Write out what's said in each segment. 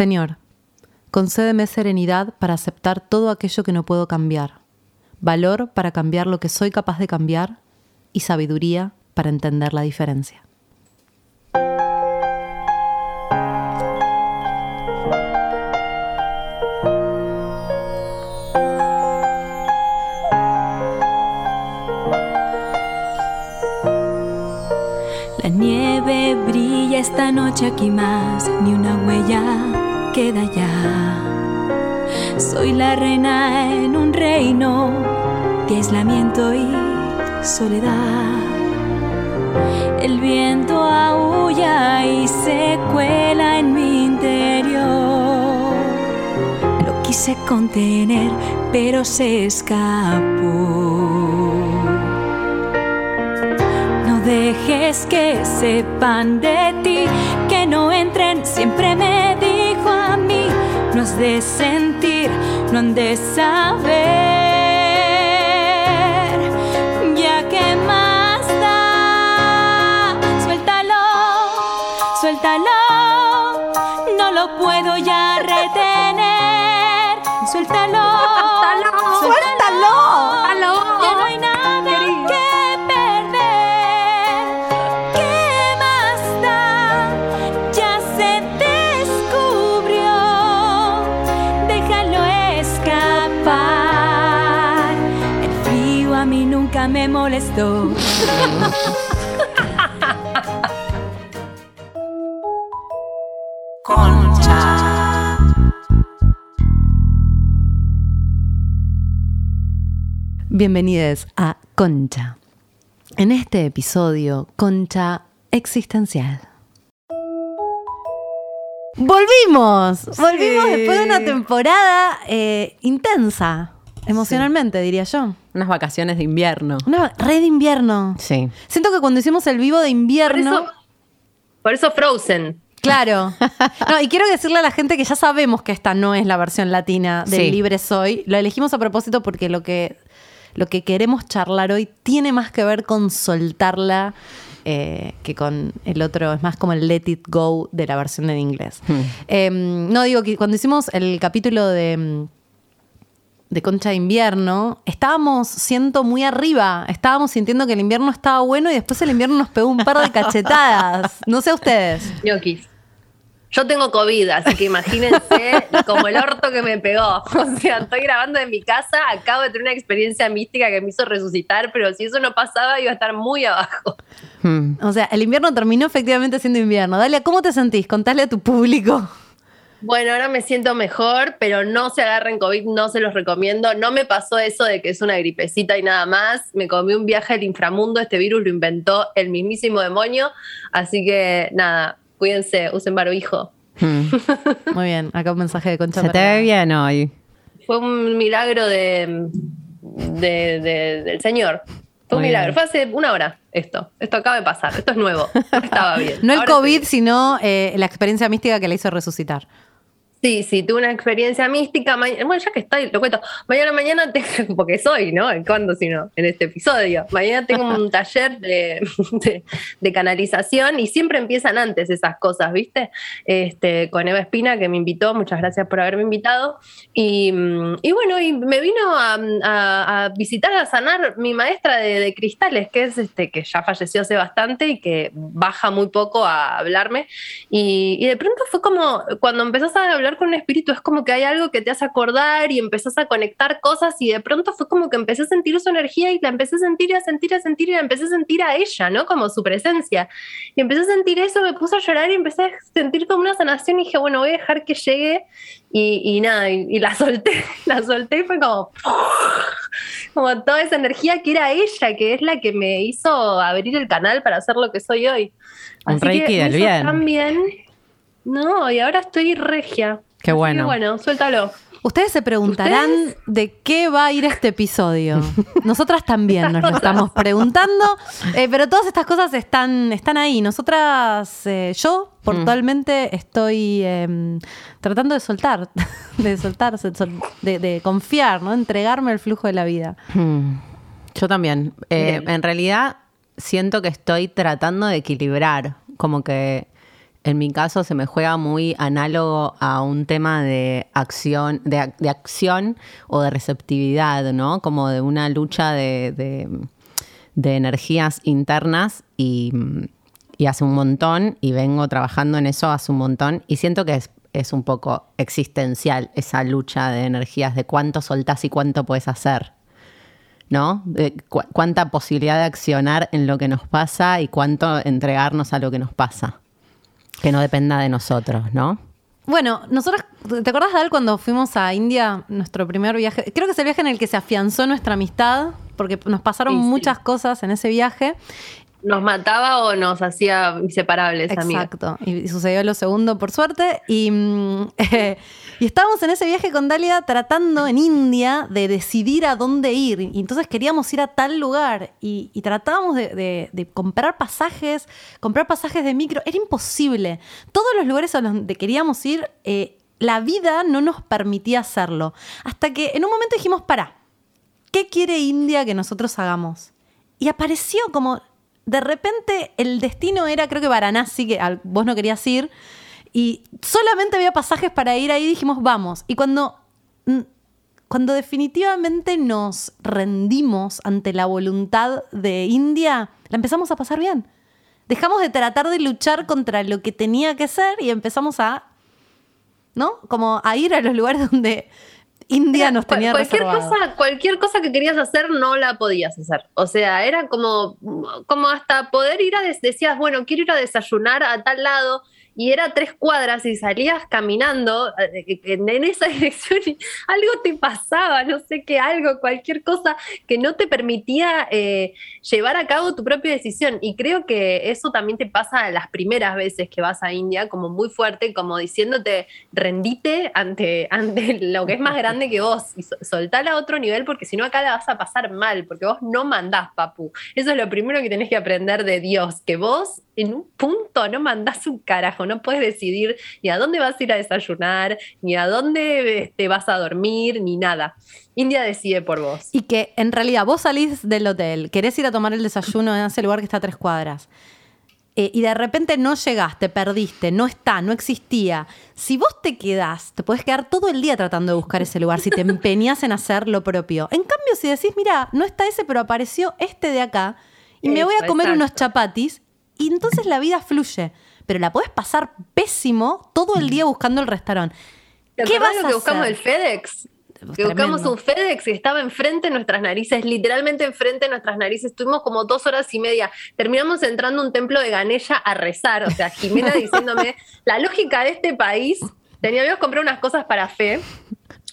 Señor, concédeme serenidad para aceptar todo aquello que no puedo cambiar, valor para cambiar lo que soy capaz de cambiar y sabiduría para entender la diferencia. La nieve brilla esta noche aquí más, ni una huella queda ya. Soy la reina en un reino de aislamiento y soledad. El viento aúlla y se cuela en mi interior. Lo quise contener, pero se escapó. No dejes que sepan de ti, que no entren, siempre me has de sentir, no de saber, Bienvenidos a Concha. En este episodio, Concha Existencial. ¡Volvimos! Volvimos después de una temporada eh, intensa, emocionalmente, diría yo. Unas vacaciones de invierno. Una red de invierno. Sí. Siento que cuando hicimos el vivo de Por invierno. eso, por eso Frozen. Claro. No, y quiero decirle a la gente que ya sabemos que esta no es la versión latina del Sí. Libre Soy. Lo elegimos a propósito porque lo que, lo que queremos charlar hoy tiene más que ver con soltarla eh, que con el otro. Es más como el Let It Go de la versión en inglés. Eh, no, digo que cuando hicimos el capítulo de mm, de Concha de Invierno, estábamos siento muy arriba, estábamos sintiendo que el invierno estaba bueno y después el invierno nos pegó un par de cachetadas. No sé ustedes. ñoquis. Yo tengo COVID, así que imagínense como el orto que me pegó. O sea, estoy grabando en mi casa, acabo de tener una experiencia mística que me hizo resucitar, pero si eso no pasaba iba a estar muy abajo. Hmm. O sea, el invierno terminó efectivamente siendo invierno. Dalia, ¿cómo te sentís? Contale a tu público. Bueno, ahora me siento mejor, pero no se agarren COVID, no se los recomiendo. No me pasó eso de que es una gripecita y nada más. Me comí un viaje al inframundo, este virus lo inventó el mismísimo demonio. Así que nada, cuídense, usen barbijo. Hmm. Muy bien, acá un mensaje de Concha. Se te ve bien hoy. Fue un milagro de, de- de- del Señor. Fue un milagro. Fue hace una hora esto. Esto acaba de pasar. Esto es nuevo. Estaba bien. No el Ahora COVID, estoy- sino eh, la experiencia mística que la hizo resucitar. Sí, sí, tuve una experiencia mística. Bueno, ya que estoy, lo cuento. Mañana, mañana, tengo, porque soy, ¿no? ¿Cuándo si no? En este episodio. Mañana tengo un taller de, de- de canalización y siempre empiezan antes esas cosas, ¿viste? Este, con Eva Espina, que me invitó. Muchas gracias por haberme invitado. Y, mm, y bueno, y me vino a, a- a visitar, a sanar mi maestra de, de cristales, que es este, que ya falleció hace bastante y que baja muy poco a hablarme. Y, y de pronto fue como, cuando empezás a hablar con un espíritu, es como que hay algo que te hace acordar y empezás a conectar cosas y de pronto fue como que empecé a sentir su energía y la empecé a sentir y a sentir y a sentir y la empecé a sentir a ella, ¿no? Como su presencia. Y empecé a sentir eso, me puse a llorar y empecé a sentir como una sanación y dije, bueno, voy a dejar que llegue y, y nada, y, y la solté, la solté y fue como, como toda esa energía que era ella, que es la que me hizo abrir el canal para hacer lo que soy hoy. Un Así reiki que del bien. tan bien. No, y ahora estoy regia. Qué Así que bueno. bueno, suéltalo. Ustedes se preguntarán de qué va a ir este episodio. Nosotras también nos lo estamos preguntando, eh, pero todas estas cosas están, están ahí. Nosotras, eh, yo portualmente estoy eh, tratando de soltar, de soltar, de, de- confiar, ¿no? Entregarme al flujo de la vida. Hmm. Yo también. Eh, en realidad siento que estoy tratando de equilibrar, como que En mi caso se me juega muy análogo a un tema de acción, de, de acción o de receptividad, ¿no? Como de una lucha de, energías internas y, hace un montón, y vengo trabajando en eso hace un montón, y siento que es, un poco existencial esa lucha de energías, de cuánto soltás y cuánto puedes hacer. ¿no? Cu- cuánta posibilidad de accionar en lo que nos pasa y cuánto entregarnos a lo que nos pasa. Que no dependa de nosotros, ¿no? Bueno, nosotros, ¿te acordás, Dal, cuando fuimos a India, nuestro primer viaje? Creo que es el viaje en el que se afianzó nuestra amistad, porque nos pasaron Sí, sí. muchas cosas en ese viaje. ¿Nos mataba o nos hacía inseparables? Exacto. Y, y sucedió lo segundo, por suerte. Y, mm, eh, y estábamos en ese viaje con Dalia tratando en India de decidir a dónde ir. Y entonces queríamos ir a tal lugar. Y, y tratábamos de, de- de comprar pasajes, comprar pasajes de micro. Era imposible. Todos los lugares a los donde queríamos ir, eh, la vida no nos permitía hacerlo. Hasta que en un momento dijimos, para, ¿qué quiere India que nosotros hagamos? Y apareció como, de repente el destino era, creo que Varanasi, que vos no querías ir, y solamente había pasajes para ir ahí, dijimos, vamos. Y cuando, mm, cuando definitivamente nos rendimos ante la voluntad de India, la empezamos a pasar bien. Dejamos de tratar de luchar contra lo que tenía que ser y empezamos a, ¿no? Como a ir a los lugares donde India Era nos tenía cualquier reservado. cosa, cualquier cosa que querías hacer no la podías hacer. O sea, era como, como hasta poder ir a des- decías, bueno, quiero ir a desayunar a tal lado. Y era tres cuadras y salías caminando eh, en en esa dirección y algo te pasaba, no sé qué, algo, cualquier cosa que no te permitía eh, llevar a cabo tu propia decisión. Y creo que eso también te pasa las primeras veces que vas a India, como muy fuerte, como diciéndote, rendite ante, ante lo que es más grande que vos y so- soltala a otro nivel porque si no acá la vas a pasar mal, porque vos no mandás, papu. Eso es lo primero que tenés que aprender de Dios, que vos en un punto no mandás un carajo, no puedes decidir ni a dónde vas a ir a desayunar, ni a dónde te vas a dormir, ni nada. India decide por vos. Y que en realidad vos salís del hotel, querés ir a tomar el desayuno en ese lugar que está a tres cuadras. eh, y de repente no llegaste, perdiste, no está, no existía. Si vos te quedás, te podés quedar todo el día tratando de buscar ese lugar, si te empeñas en hacer lo propio. En cambio, si decís, mira, no está ese, pero apareció este de acá, y me voy a comer exacto. unos chapatis, y entonces la vida fluye. Pero la podés pasar pésimo todo el día buscando el restaurante. ¿Te ¿Qué vas lo a que buscamos hacer? el FedEx? Que buscamos un FedEx y estaba enfrente de nuestras narices, literalmente enfrente de nuestras narices. Estuvimos como dos horas y media. Terminamos entrando a un templo de Ganesha a rezar. O sea, Jimena diciéndome, la lógica de este país, teníamos que comprar unas cosas para fe,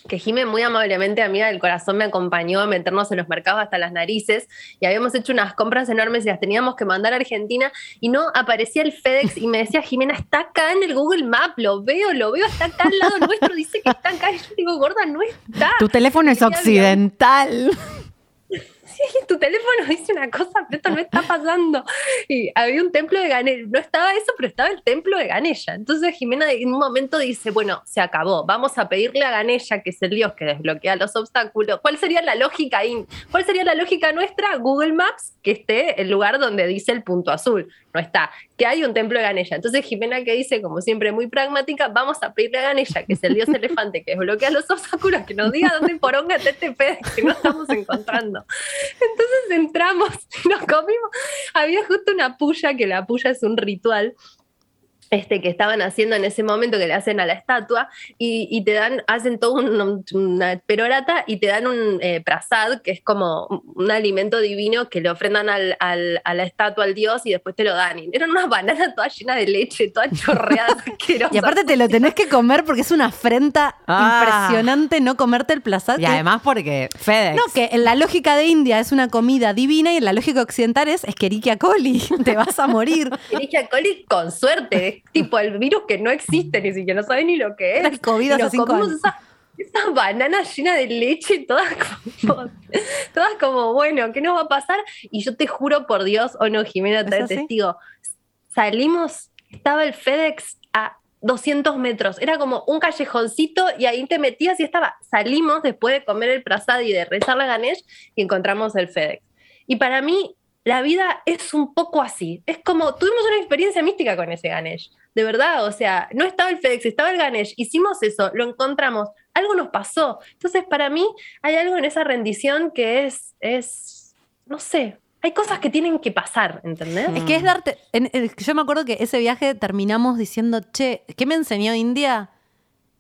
que Jimé muy amablemente, amiga del corazón, me acompañó a meternos en los mercados hasta las narices y habíamos hecho unas compras enormes y las teníamos que mandar a Argentina y no aparecía el FedEx y me decía, Jimena, está acá en el Google Map, lo veo, lo veo, está acá al lado nuestro, dice que está acá. Y yo digo, gorda, no está. Tu teléfono es hablar. Sí, tu teléfono dice una cosa, pero esto no está pasando. Y había un templo de Ganesha, no estaba eso, pero estaba el templo de Ganesha. Entonces Jimena en un momento dice, bueno, se acabó, vamos a pedirle a Ganesha, que es el dios que desbloquea los obstáculos. ¿Cuál sería la lógica? ¿Cuál sería la lógica nuestra? Google Maps, que esté el lugar donde dice el punto azul. No está, que hay un templo de Ganesha. Entonces Jimena que dice, como siempre muy pragmática, vamos a pedirle a Ganesha, que es el dios elefante que desbloquea los obstáculos, que nos diga dónde poronga está este que no estamos encontrando. Entonces entramos y nos comimos. Había justo una puya, que la puya es un ritual. Este, que estaban haciendo en ese momento que le hacen a la estatua y, y te dan, hacen todo un- una perorata y te dan un eh, prasad, que es como un, alimento divino que le ofrendan al- al- a la estatua, al dios, y después te lo dan. Y eran unas bananas todas llenas de leche, todas chorreadas, asquerosas. Y aparte te lo tenés que comer porque es una afrenta Ah. impresionante no comerte el placer. Y además porque FedEx. No, que en la lógica de India es una comida divina y en la lógica occidental es Escherichia coli, te vas a morir. Escherichia coli con suerte, tipo el virus que no existe ni siquiera, no sabe ni lo que es. El COVID hace cinco años. esa- Esas bananas llenas de leche, todas como, todas como, bueno, ¿qué nos va a pasar? Y yo te juro por Dios, o no, Jimena, te testigo, salimos, estaba el FedEx a 200 metros, era como un callejoncito y ahí te metías y estaba, salimos después de comer el prasad y de rezar la Ganesh y encontramos el FedEx. Y para mí, la vida es un poco así. Es como, tuvimos una experiencia mística con ese Ganesh, de verdad, o sea, no estaba el FedEx, estaba el Ganesh, hicimos eso, lo encontramos, algo nos pasó. Entonces, para mí hay algo en esa rendición que es, es no sé, hay cosas que tienen que pasar, ¿entendés? Es que es darte. yo me acuerdo que ese viaje terminamos diciendo, che, ¿qué me enseñó India?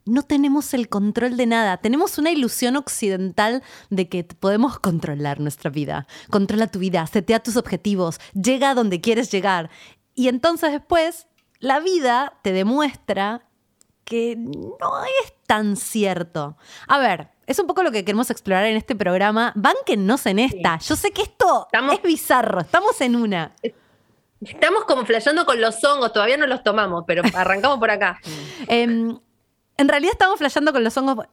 No tenemos el control de nada. Tenemos una ilusión occidental de que podemos controlar nuestra vida. Controla tu vida, setea tus objetivos, llega a donde quieres llegar. Y entonces después, la vida te demuestra que no es tan cierto. A ver, es un poco lo que queremos explorar en este programa. Bánquennos en esta. Yo sé que esto Estamos- es bizarro. Estamos en una. Estamos como flasheando con los hongos, todavía no los tomamos, pero arrancamos por acá. Em, en realidad estamos flasheando con los hongos.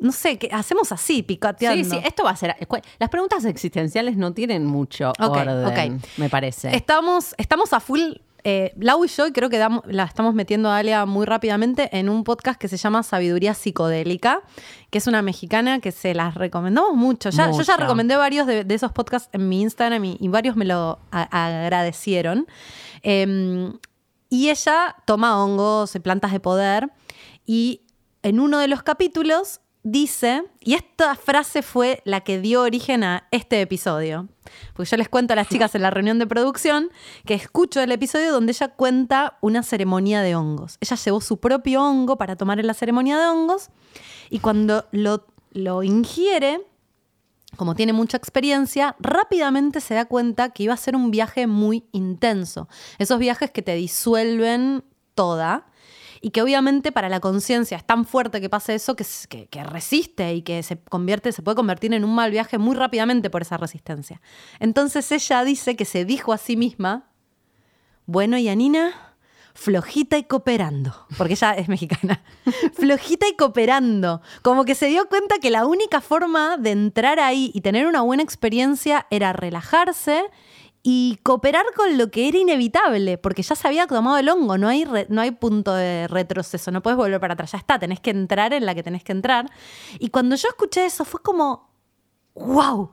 No sé, ¿qué hacemos así, picoteando. Sí, sí, esto va a ser. Las preguntas existenciales no tienen mucho Ok, orden, ok. me parece. Estamos, estamos a full. Eh, Lau y yo, y creo que damos- la estamos metiendo a Alia muy rápidamente en un podcast que se llama Sabiduría Psicodélica, que es una mexicana que se las recomendamos mucho. Ya, Yo ya recomendé varios de, de esos podcasts en mi Instagram y, y varios me lo agradecieron. Em, y ella toma hongos y plantas de poder y en uno de los capítulos dice, y esta frase fue la que dio origen a este episodio, porque yo les cuento a las chicas en la reunión de producción que escucho el episodio donde ella cuenta una ceremonia de hongos. Ella llevó su propio hongo para tomar en la ceremonia de hongos y cuando lo, lo ingiere, como tiene mucha experiencia, rápidamente se da cuenta que iba a ser un viaje muy intenso. Esos viajes que te disuelven toda y que obviamente para la conciencia es tan fuerte que pase eso que resiste y que se convierte, se puede convertir en un mal viaje muy rápidamente por esa resistencia. Entonces ella dice que se dijo a sí misma, bueno, Yanina, flojita y cooperando, porque ella es mexicana, flojita y cooperando, como que se dio cuenta que la única forma de entrar ahí y tener una buena experiencia era relajarse y cooperar con lo que era inevitable, porque ya se había tomado el hongo, no hay, re- no hay punto de retroceso, no puedes volver para atrás, ya está, tenés que entrar en la que tenés que entrar. Y cuando yo escuché eso fue como, wow,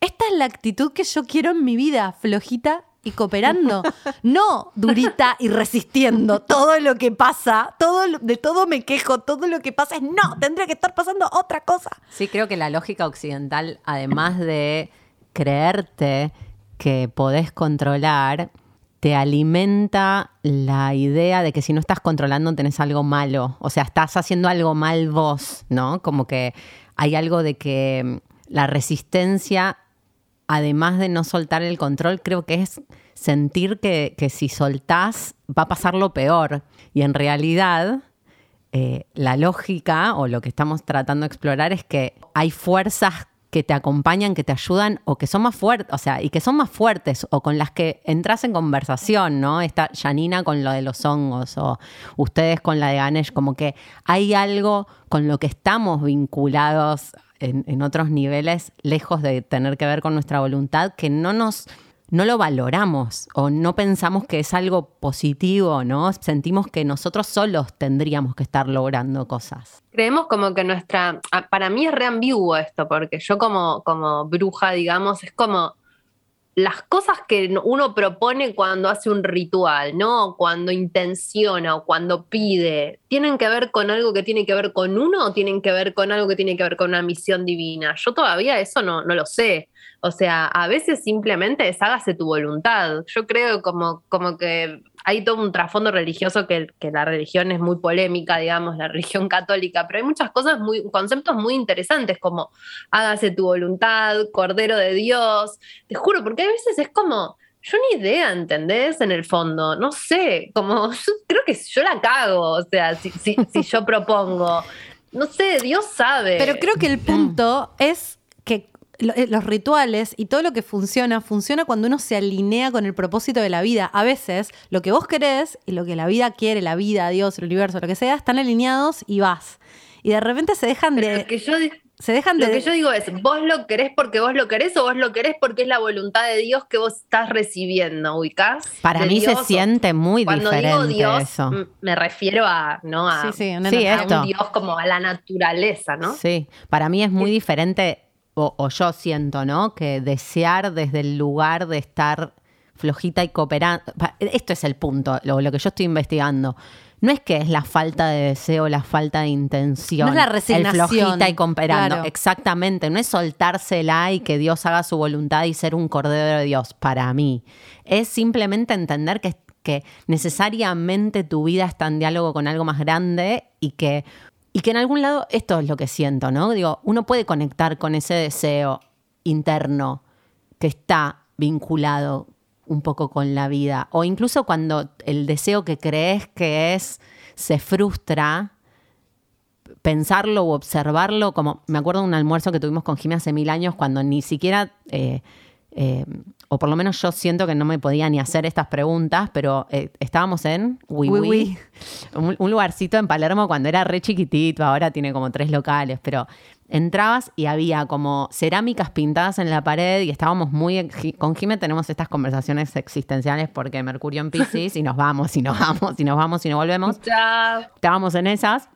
esta es la actitud que yo quiero en mi vida, flojita y cooperando. No durita y resistiendo todo lo que pasa, todo lo- de todo me quejo, todo lo que pasa es no, tendría que estar pasando otra cosa. Sí, creo que la lógica occidental, además de creerte que podés controlar, te alimenta la idea de que si no estás controlando tenés algo malo. O sea, estás haciendo algo mal vos, ¿no? Como que hay algo de que mm, la resistencia, además de no soltar el control, creo que es sentir que, que si soltás va a pasar lo peor. Y en realidad eh, la lógica o lo que estamos tratando de explorar es que hay fuerzas que te acompañan, que te ayudan o que son más fuertes, o sea, y que son más fuertes o con las que entras en conversación, ¿no? Esta Janina con lo de los hongos o ustedes con la de Ganesh, como que hay algo con lo que estamos vinculados en otros niveles, lejos de tener que ver con nuestra voluntad, que no nos no lo valoramos o no pensamos que es algo positivo, ¿no? Sentimos que nosotros solos tendríamos que estar logrando cosas. Creemos como que nuestra, ah, para mí es re ambiguo esto, porque yo como, como bruja, digamos, es como las cosas que uno propone cuando hace un ritual, ¿no? Cuando intenciona o cuando pide, ¿tienen que ver con algo que tiene que ver con uno o tienen que ver con algo que tiene que ver con una misión divina? Yo todavía eso no, no lo sé. O sea, a veces simplemente es hágase tu voluntad. Yo creo como, como que hay todo un trasfondo religioso que, la religión es muy polémica, digamos, la religión católica, pero hay muchas cosas, muy, conceptos muy interesantes como hágase tu voluntad, Cordero de Dios. Te juro, porque a veces es como, yo ni idea, ¿entendés? En el fondo, no sé, como, creo que yo la cago, o sea, si, yo propongo. No sé, Dios sabe. Pero creo que el punto es que los rituales y todo lo que funciona, funciona cuando uno se alinea con el propósito de la vida. A veces lo que vos querés y lo que la vida quiere, la vida, Dios, el universo, lo que sea, están alineados y vas. Y de repente se dejan Pero de... lo que yo Se dejan Lo de... que yo digo es, ¿vos lo querés porque vos lo querés o vos lo querés porque es la voluntad de Dios que vos estás recibiendo, ubicás? Para De mí Dios se siente muy Cuando diferente digo Dios, eso. me refiero a, ¿no? a, Sí, sí, una Sí, energía. a esto. un Dios como a la naturaleza, ¿no? Sí, para mí es muy diferente o, o yo siento, ¿no? Que desear desde el lugar de estar flojita y cooperando. Esto es el punto, lo, lo que yo estoy investigando. No es que es la falta de deseo, la falta de intención. No es la resignación, El flojita y cooperando. claro. Exactamente. No es soltársela y que Dios haga su voluntad y ser un cordero de Dios para mí. Es simplemente entender que, que necesariamente tu vida está en diálogo con algo más grande y que, y que en algún lado esto es lo que siento, ¿no? Digo, uno puede conectar con ese deseo interno que está vinculado un poco con la vida. O incluso cuando el deseo que crees que es se frustra, pensarlo o observarlo, como me acuerdo de un almuerzo que tuvimos con Jimmy hace mil años cuando ni siquiera, eh, eh, o por lo menos yo siento que no me podía ni hacer estas preguntas, pero eh, estábamos en Wiwi, Wi Wi. un, un lugarcito en Palermo cuando era re chiquitito, ahora tiene como tres locales, pero entrabas y había como cerámicas pintadas en la pared y estábamos muy... Con Jimé tenemos estas conversaciones existenciales porque Mercurio en Pisces y nos vamos y nos vamos y nos vamos y nos volvemos Chao. estábamos en esas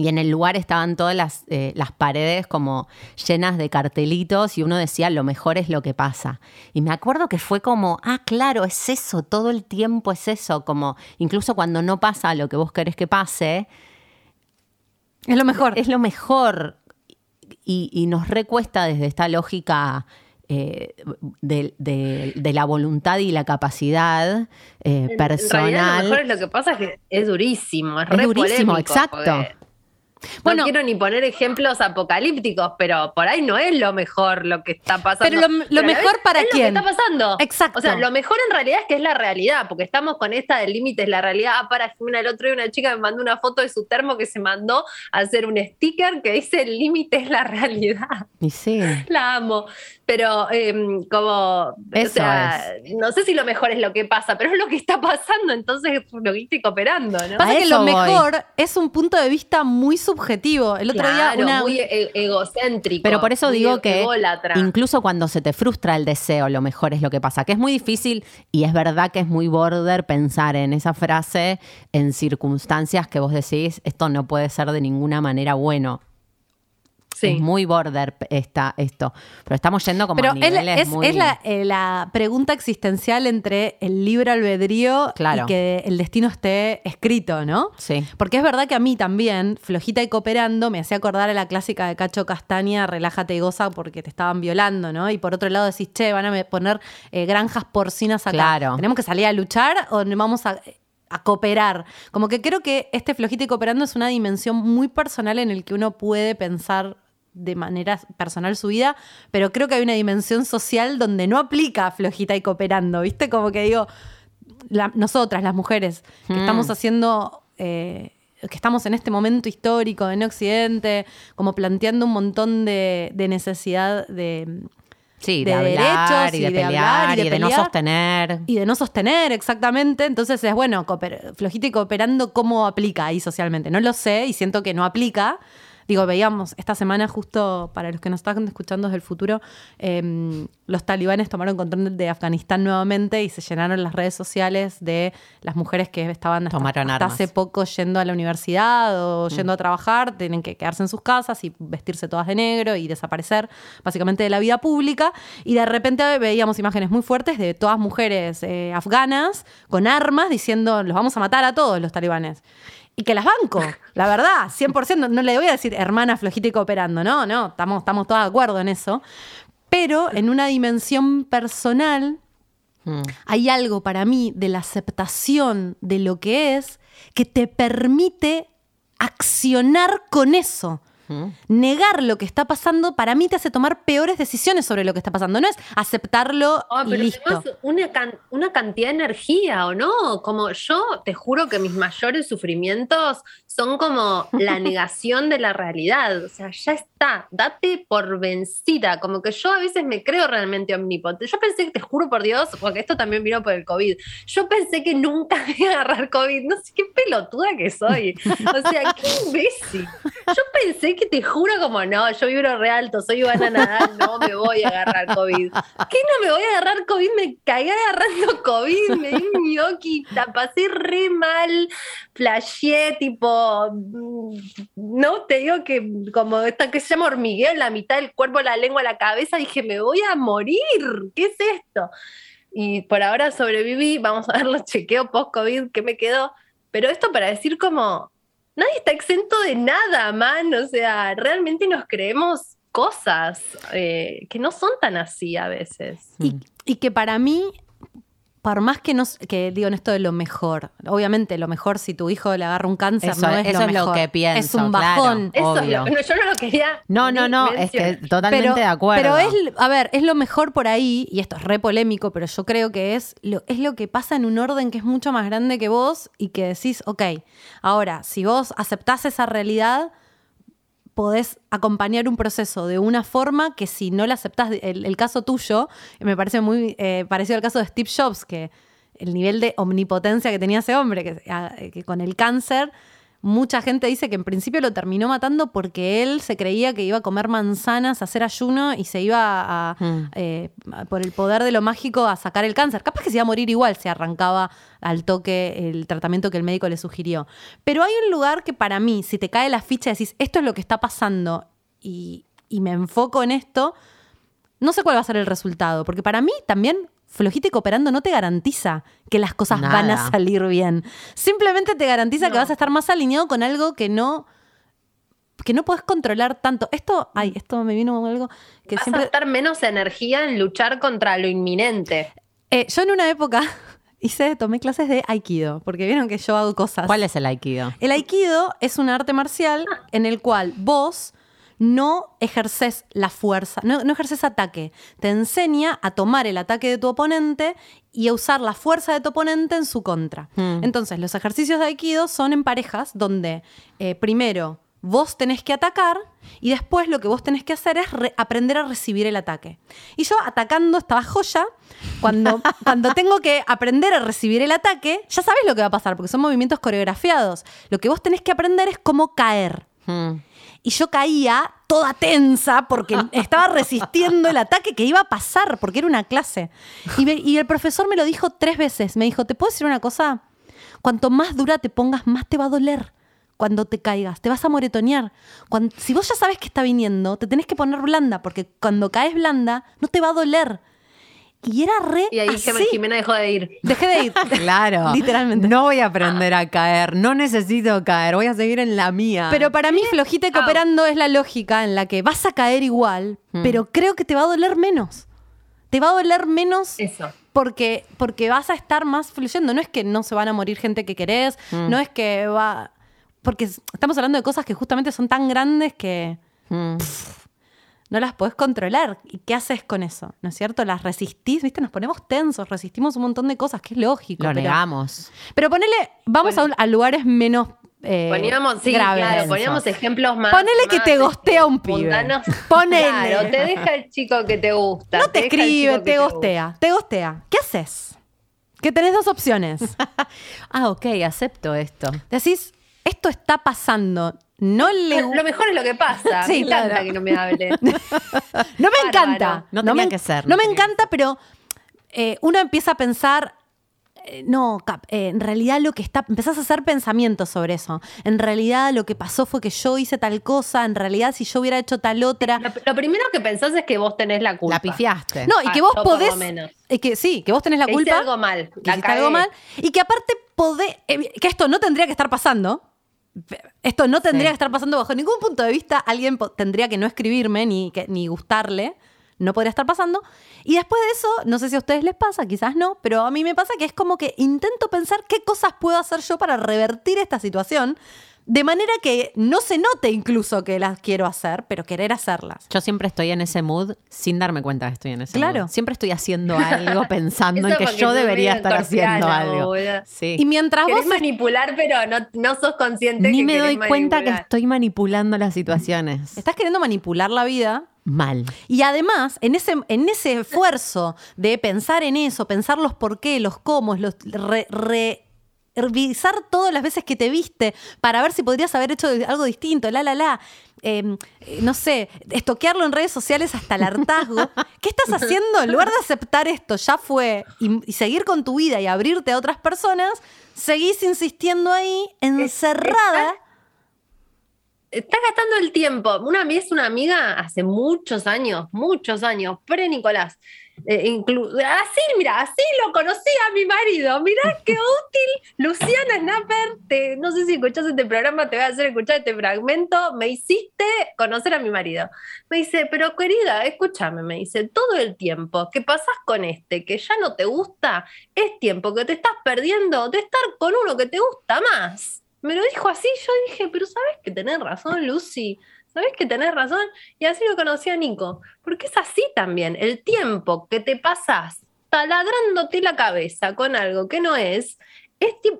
y en el lugar estaban todas las, eh, las paredes como llenas de cartelitos y uno decía, lo mejor es lo que pasa. Y me acuerdo que fue como, ah, claro, es eso, todo el tiempo es eso, como incluso cuando no pasa lo que vos querés que pase, Es lo mejor. es lo mejor y, y nos recuesta desde esta lógica eh, de, de- de la voluntad y la capacidad eh, En- personal. En realidad, lo mejor es lo que pasa es que es durísimo, es, Es re durísimo, polémico, exacto. porque Bueno. no quiero ni poner ejemplos apocalípticos, pero por ahí no es lo mejor lo que está pasando. Pero lo- mejor vez para es quién. Lo que está pasando. Exacto. O sea, lo mejor en realidad es que es la realidad, porque estamos con esta del límite es la realidad. Ah, para Jimena, el otro día una chica me mandó una foto de su termo que se mandó a hacer un sticker que dice el límite es la realidad. Y sí. La amo. Pero em, como, Eso o sea, no sé si lo mejor es lo que pasa, pero es lo que está pasando, entonces lo que estoy cooperando, ¿no? Pasa A que lo voy. mejor es un punto de vista muy subjetivo. El otro Claro, día una... muy e- egocéntrico. Pero por eso digo que ególatra. incluso cuando se te frustra el deseo, lo mejor es lo que pasa. Que es muy difícil y es verdad que es muy border pensar en esa frase en circunstancias que vos decís, esto no puede ser de ninguna manera bueno. Sí. Es muy border esta, esto. Pero estamos yendo como Pero a es, niveles es- muy... es la, eh, la pregunta existencial entre el libre albedrío Claro. y que el destino esté escrito, ¿no? Sí. Porque es verdad que a mí también, flojita y cooperando, me hacía acordar a la clásica de Cacho Castaña, relájate y goza porque te estaban violando, ¿no? Y por otro lado decís, che, van a poner eh, granjas porcinas acá. Claro. ¿Tenemos que salir a luchar o vamos a, a cooperar? Como que creo que este flojita y cooperando es una dimensión muy personal en el que uno puede pensar de manera personal su vida, pero creo que hay una dimensión social donde no aplica flojita y cooperando, ¿viste? Como que digo, la- nosotras, las mujeres, que Mm. estamos haciendo, eh, que estamos en este momento histórico en Occidente, como planteando un montón de, de necesidad de, Sí, de de, derechos y y de, pelear hablar y y de de, no sostener. y de no sostener exactamente. Entonces es bueno, cooper- flojita y cooperando, ¿cómo aplica ahí socialmente? No lo sé y siento que no aplica. Digo, veíamos esta semana, justo para los que nos están escuchando desde el futuro, eh, los talibanes tomaron control de Afganistán nuevamente y se llenaron las redes sociales de las mujeres que estaban hasta, Tomaron hasta armas. hace poco yendo a la universidad o yendo a trabajar, tienen que quedarse en sus casas y vestirse todas de negro y desaparecer básicamente de la vida pública. Y de repente veíamos imágenes muy fuertes de todas mujeres eh, afganas con armas diciendo, los vamos a matar a todos los talibanes. Y que las banco, la verdad, 100%. No le voy a decir hermana flojita y cooperando, no, no, estamos, estamos todos de acuerdo en eso. Pero en una dimensión personal, Mm. hay algo para mí de la aceptación de lo que es que te permite accionar con eso. Negar lo que está pasando para mí te hace tomar peores decisiones sobre lo que está pasando. No es aceptarlo Ah, y pero listo. además una, can- una cantidad de energía, ¿o no? Como yo te juro que mis mayores sufrimientos son como la negación de la realidad. O sea, ya date por vencida. Como que yo a veces me creo realmente omnipotente. Yo pensé que, te juro por Dios, porque esto también vino por el COVID, yo pensé que nunca iba a agarrar COVID. No sé qué pelotuda que soy. O sea, qué imbécil. Yo pensé que te juro como, no, yo vibro re alto, soy Ivana Nadal, no me voy a agarrar COVID. ¿Qué no me voy a agarrar COVID? Me caí agarrando COVID, me di la pasé re mal, flasheé, tipo, mm, no, te digo que como esta, qué ya me hormigueo en la mitad del cuerpo, la lengua, la cabeza, dije, me voy a morir, ¿qué es esto? Y por ahora sobreviví, vamos a ver los chequeos post-COVID que me quedó, pero esto para decir como, nadie está exento de nada, man, o sea, realmente nos creemos cosas eh, que no son tan así a veces. Y que para mí, por más que no, que digo en esto de lo mejor, obviamente lo mejor si tu hijo le agarra un cáncer Eso- no es eso lo es lo mejor. que pienso, Es un claro. bajón. Eso es Obvio. lo- no, yo no lo quería. No, no, no, es que totalmente pero, de acuerdo. Pero es, a ver, es lo mejor por ahí, y esto es re polémico, pero yo creo que es lo, es lo que pasa en un orden que es mucho más grande que vos y que decís, ok, ahora, si vos aceptás esa realidad, podés acompañar un proceso de una forma que si no la aceptás, el, caso tuyo, me parece muy eh, parecido al caso de Steve Jobs, que el nivel de omnipotencia que tenía ese hombre, que, a- que con el cáncer, mucha gente dice que en principio lo terminó matando porque él se creía que iba a comer manzanas, a hacer ayuno y se iba a, Mm. eh, por el poder de lo mágico a sacar el cáncer. Capaz que se iba a morir igual si arrancaba al toque el tratamiento que el médico le sugirió. Pero hay un lugar que para mí, si te cae la ficha y decís, esto es lo que está pasando y, y me enfoco en esto, no sé cuál va a ser el resultado, porque para mí también flojita y cooperando no te garantiza que las cosas van a salir bien. Simplemente te garantiza que vas a estar más alineado con algo que no que no puedes controlar tanto. Esto, ay, esto me vino algo que Vas a estar menos energía en luchar contra lo inminente. Eh, yo en una época hice, tomé clases de Aikido, porque vieron que yo hago cosas. ¿Cuál es el Aikido? El Aikido es un arte marcial en el cual vos no ejerces la fuerza, no, no ejerces ataque. Te enseña a tomar el ataque de tu oponente y a usar la fuerza de tu oponente en su contra. Hmm. Entonces, los ejercicios de Aikido son en parejas donde eh, primero vos tenés que atacar y después lo que vos tenés que hacer es re- aprender a recibir el ataque. Y yo atacando estaba joya, cuando, cuando tengo que aprender a recibir el ataque, ya sabes lo que va a pasar, porque son movimientos coreografiados. Lo que vos tenés que aprender es cómo caer. Hmm. Y yo caía toda tensa porque estaba resistiendo el ataque que iba a pasar, porque era una clase. Y, me- y el profesor me lo dijo tres veces. Me dijo, ¿te puedo decir una cosa? Cuanto más dura te pongas, más te va a doler cuando te caigas. Te vas a moretonear. Si vos ya sabes que está viniendo, te tenés que poner blanda, porque cuando caes blanda, no te va a doler. Y era re Y ahí así. Jimena dejó de ir. Dejé de ir. Claro. Literalmente. No voy a aprender a caer. No necesito caer. Voy a seguir en la mía. Pero para mí, flojita y cooperando es la lógica en la que vas a caer igual, Mm. pero creo que te va a doler menos. Te va a doler menos Eso. porque, porque vas a estar más fluyendo. No es que no se van a morir gente que querés, Mm. no es que va. Porque estamos hablando de cosas que justamente son tan grandes que Hmm. No las podés controlar. ¿Y qué haces con eso? ¿No es cierto? Las resistís, ¿viste? Nos ponemos tensos, resistimos un montón de cosas, que es lógico. Lo pero, negamos. pero ponele, vamos Bueno. a, a lugares menos. eh, Poníamos, sí, graves. claro, poníamos ejemplos más. Ponele que más, te este, gostea un pibe. mundanos. Ponele. Claro, te deja el chico que te gusta. No te escribe, te gusta. gostea, te gostea. ¿Qué haces? Que tenés dos opciones. Ah, ok, acepto esto. Decís, esto está pasando. No le Lo mejor es lo que pasa. Sí, me encanta claro. que no me hable. No me Bárbaro. encanta. No me, tenía que ser, No, no me encanta, pero eh, uno empieza a pensar. eh, no, Cap, eh, en realidad lo que está. Empezás a hacer pensamientos sobre eso. En realidad lo que pasó fue que yo hice tal cosa. En realidad, si yo hubiera hecho tal otra. Lo, lo primero que pensás es que vos tenés la culpa. La pifiaste. No, y Ah, que vos por lo podés. menos. eh, que, sí, que vos tenés la Que hice culpa. algo mal, Que la hiciste cagué. algo mal. Y que aparte podés. eh, que esto no tendría que estar pasando. Esto no tendría Sí. que estar pasando bajo ningún punto de vista. Alguien tendría que no escribirme ni, que, ni gustarle. No podría estar pasando. Y después de eso, no sé si a ustedes les pasa, quizás no, pero a mí me pasa que es como que intento pensar qué cosas puedo hacer yo para revertir esta situación. De manera que no se note incluso que las quiero hacer, pero querer hacerlas. Yo siempre estoy en ese mood sin darme cuenta que estoy en ese Claro. mood. Siempre estoy haciendo algo pensando en que yo debería estar haciendo algo. Sí. Y mientras vos Querés manipular, pero no, no sos consciente Ni que me doy cuenta que estoy manipulando las situaciones. estás queriendo manipular la vida, Mal. Y además, en ese, en ese esfuerzo de pensar en eso, pensar los por qué, los cómo, los re- re- revisar todas las veces que te viste para ver si podrías haber hecho algo distinto, la, la, la. eh, eh, no sé, estoquearlo en redes sociales hasta el hartazgo. ¿Qué estás haciendo? En lugar de aceptar esto, ya fue, y, seguir con tu vida y abrirte a otras personas, seguís insistiendo ahí, encerrada. está gastando el tiempo. Una vez una amiga, hace muchos años, muchos años, pre-Nicolás, eh, así, mira, así lo conocí a mi marido. Mirá qué útil. Luciana Snapper, no sé si escuchás este programa, te voy a hacer escuchar este fragmento. Me hiciste conocer a mi marido. Me dice, pero querida, escúchame, me dice, todo el tiempo que pasás con este, que ya no te gusta, es tiempo que te estás perdiendo de estar con uno que te gusta más. Me lo dijo así, yo dije, pero sabes que tenés razón, Lucy. ¿Sabes que tenés razón? Y así lo conocí a Nico. Porque es así también. El tiempo que te pasás taladrándote la cabeza con algo que no es,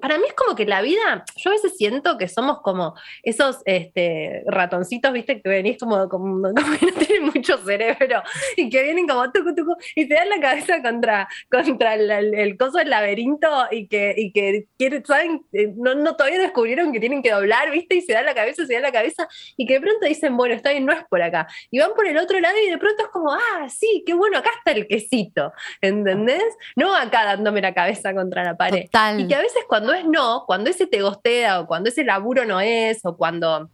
para mí es como que la vida, yo a veces siento que somos como esos este, ratoncitos, viste, que venís como, como, que no tienen mucho cerebro y que vienen como tucu, tucu, y te dan la cabeza contra, contra el, coso del laberinto y que, y que quieren, saben, eh, no, no, todavía descubrieron que tienen que doblar, viste, y se dan la cabeza, se dan la cabeza, y que de pronto dicen, bueno, está bien, no es por acá. Y van por el otro lado y de pronto es como, ah, sí, qué bueno, acá está el quesito, ¿entendés? No acá dándome la cabeza contra la pared. Total. Y que a veces cuando es no, cuando ese te gostea o cuando ese laburo no es o cuando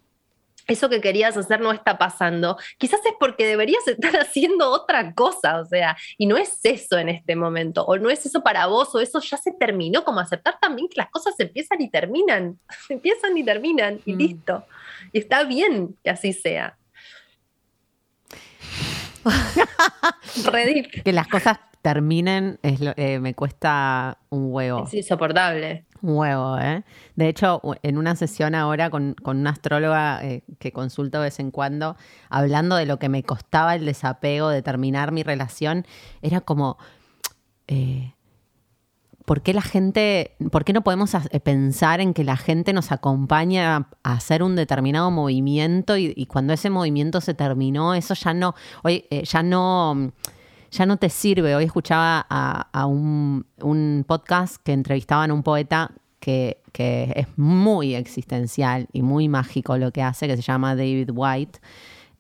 eso que querías hacer no está pasando, quizás es porque deberías estar haciendo otra cosa, o sea, y no es eso en este momento, o no es eso para vos, o eso ya se terminó, como aceptar también que las cosas empiezan y terminan, empiezan y terminan, y mm. listo. Y está bien que así sea. que las cosas terminen es eh, me cuesta un huevo. Es insoportable. Un huevo, ¿eh? De hecho, en una sesión ahora con, una astróloga eh, que consulto de vez en cuando, hablando de lo que me costaba el desapego de terminar mi relación, era como, eh, ¿por qué la gente, por qué no podemos pensar en que la gente nos acompaña a hacer un determinado movimiento y, cuando ese movimiento se terminó, eso ya no, oye, ya no ya no te sirve. Hoy escuchaba a, un, podcast que entrevistaban a un poeta que, es muy existencial y muy mágico lo que hace, que se llama David White.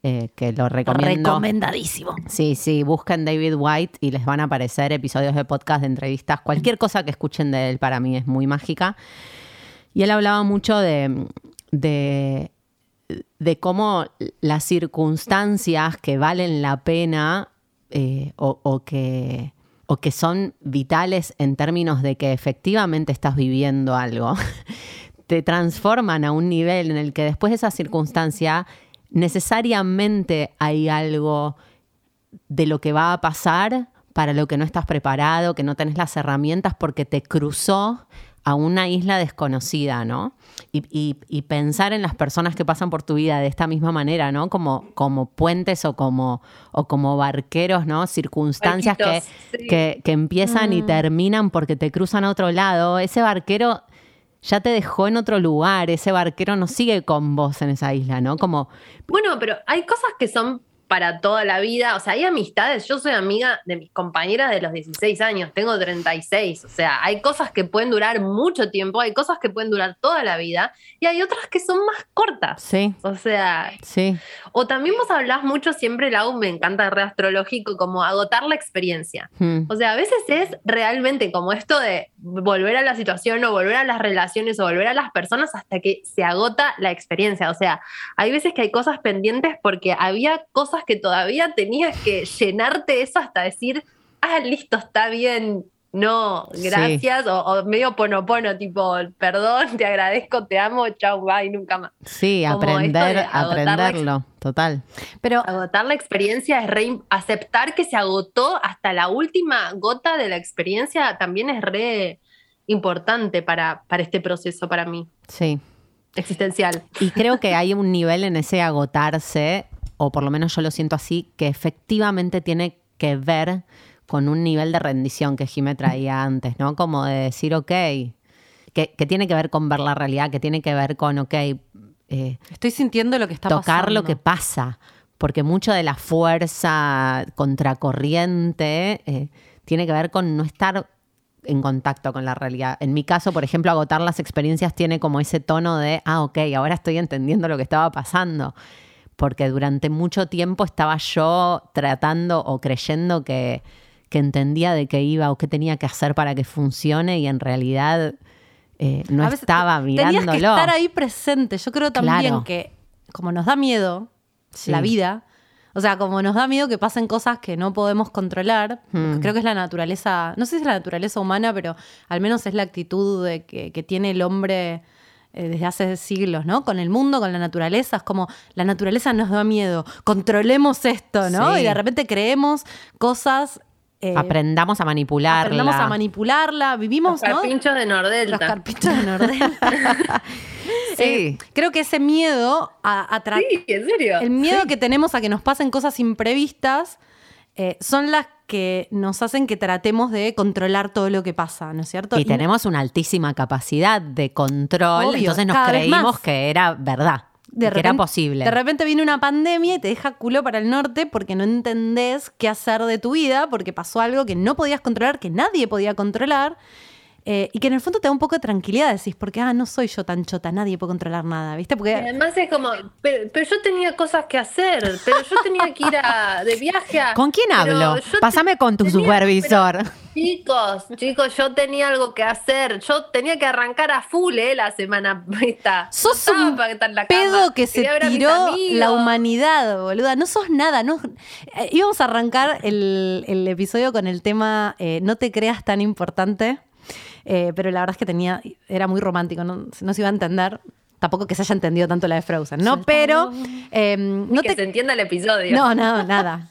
Eh, que lo recomiendo. Recomendadísimo. Sí, sí, busquen David White y les van a aparecer episodios de podcast, de entrevistas. Cualquier cosa que escuchen de él para mí es muy mágica. Y él hablaba mucho de, de, de cómo las circunstancias que valen la pena eh, o, que, o que son vitales en términos de que efectivamente estás viviendo algo, te transforman a un nivel en el que después de esa circunstancia necesariamente hay algo de lo que va a pasar para lo que no estás preparado, que no tenés las herramientas porque te cruzó a una isla desconocida, ¿no? Y, pensar en las personas que pasan por tu vida de esta misma manera, ¿no? Como, como puentes o como, o como barqueros, ¿no? Circunstancias que, que, empiezan y mm. terminan porque te cruzan a otro lado. Ese barquero ya te dejó en otro lugar, ese barquero no sigue con vos en esa isla, ¿no? Como... Bueno, pero hay cosas que son para toda la vida. O sea, hay amistades. Yo soy amiga de mis compañeras de los 16 años, tengo 36. O sea, hay cosas que pueden durar mucho tiempo, hay cosas que pueden durar toda la vida y hay otras que son más cortas. Sí. O sea, sí. O también vos hablás mucho, siempre Lau, me encanta el astrológico, como agotar la experiencia. Hmm. O sea, a veces es realmente como esto de volver a la situación o volver a las relaciones o volver a las personas hasta que se agota la experiencia. O sea, hay veces que hay cosas pendientes porque había cosas que todavía tenías que llenarte eso hasta decir, ah, listo, está bien, no, gracias, o, medio ponopono, tipo, perdón, te agradezco, te amo, chau, bye, nunca más. Sí, aprender, aprenderlo, total. Pero agotar la experiencia es aceptar que se agotó hasta la última gota de la experiencia también es re importante para, para este proceso para mí. Sí. Existencial. Y creo que hay un nivel en ese agotarse o por lo menos yo lo siento así, que efectivamente tiene que ver con un nivel de rendición que Jimé traía antes, ¿no? Como de decir, ok, que, tiene que ver con ver la realidad, que tiene que ver con, ok, eh, estoy sintiendo lo que está tocar Tocar lo que pasa, porque mucho de la fuerza contracorriente eh, tiene que ver con no estar en contacto con la realidad. En mi caso, por ejemplo, agotar las experiencias tiene como ese tono de, ah, ok, ahora estoy entendiendo lo que estaba pasando porque durante mucho tiempo estaba yo tratando o creyendo que, entendía de qué iba o qué tenía que hacer para que funcione y en realidad eh, no estaba mirándolo. Tenías que estar ahí presente. Yo creo también que como nos da miedo Sí. la vida, o sea, como nos da miedo que pasen cosas que no podemos controlar, Hmm. creo que es la naturaleza, no sé si es la naturaleza humana, pero al menos es la actitud de que, que tiene el hombre eh, desde hace siglos, ¿no? Con el mundo, con la naturaleza, es como la naturaleza nos da miedo, controlemos esto, ¿no? Sí. Y de repente creemos cosas... eh, Aprendamos a manipularla. aprendamos a manipularla, vivimos, Los ¿no? carpinchos de Los Nordelta. carpitos de Nordelta. Sí. Eh, creo que ese miedo a, a Sí, en serio. el miedo que tenemos a que nos pasen cosas imprevistas eh, son las que nos hacen que tratemos de controlar todo lo que pasa, ¿no es cierto? Y tenemos una altísima capacidad de control, Obvio, entonces nos creímos que era verdad, y que era posible. De repente viene una pandemia y te deja culo para el norte porque no entendés qué hacer de tu vida, porque pasó algo que no podías controlar, que nadie podía controlar. Eh, y que en el fondo te da un poco de tranquilidad, decís, porque ah, no soy yo tan chota, nadie puede controlar nada, ¿viste? Porque Además es como, pero, pero yo tenía cosas que hacer, pero yo tenía que ir a, de viaje a... ¿Con quién hablo? Pásame con tu tenía- supervisor. pero, chicos, chicos, yo tenía algo que hacer. Yo tenía que arrancar a full, ¿eh? La semana esta. Sos No un para la pedo cama. que se Quería tiró la humanidad, boluda. No sos nada. No, Eh, íbamos a arrancar el, el episodio con el tema eh, No te creas tan importante. Eh, pero la verdad es que tenía, era muy romántico, no, no se iba a entender. Tampoco que se haya entendido tanto la de Frozen, ¿no? Pero eh, no que te se entienda el episodio. no, no, nada.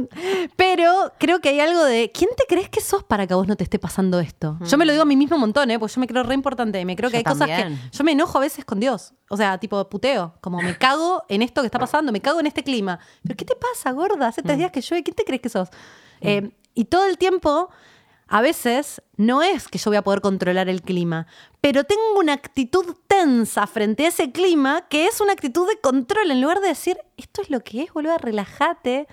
Pero creo que hay algo de. ¿Quién te crees que sos para que a vos no te esté pasando esto? Yo me lo digo a mí mismo un montón, ¿eh? Porque yo me creo re importante y me creo que Yo hay cosas que. Yo me enojo a veces con Dios. O sea, tipo puteo. Como me cago en esto que está pasando, me cago en este clima. ¿Pero qué te pasa, gorda? Hace tres días que llueve. ¿Quién te crees que sos? Eh, y todo el tiempo. A veces no es que yo voy a poder controlar el clima, pero tengo una actitud tensa frente a ese clima que es una actitud de control. En lugar de decir, esto es lo que es, boludo, relájate,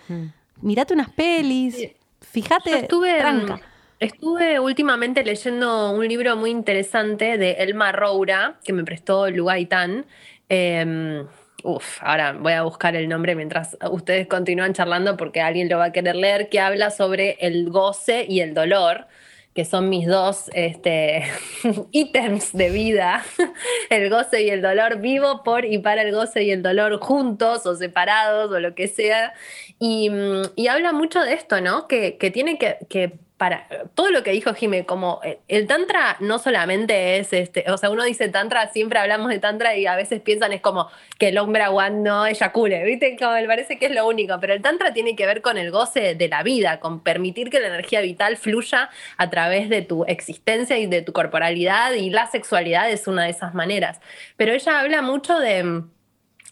mirate unas pelis, fíjate, Yo estuve, tranca. estuve últimamente leyendo un libro muy interesante de Elma Roura, que me prestó Lugaitán. Eh, uf, ahora voy a buscar el nombre mientras ustedes continúan charlando porque alguien lo va a querer leer, que habla sobre el goce y el dolor que son mis dos este, ítems de vida, el goce y el dolor, vivo por y para el goce y el dolor juntos o separados o lo que sea. Y, mm, habla mucho de esto, ¿no? Que, que tiene que para todo lo que dijo Jime, como el, el tantra no solamente es este, o sea, uno dice tantra, siempre hablamos de tantra y a veces piensan es como que el hombre aguante no eyacule, ¿viste? Como me parece que es lo único, pero el tantra tiene que ver con el goce de la vida, con permitir que la energía vital fluya a través de tu existencia y de tu corporalidad y la sexualidad es una de esas maneras. Pero ella habla mucho de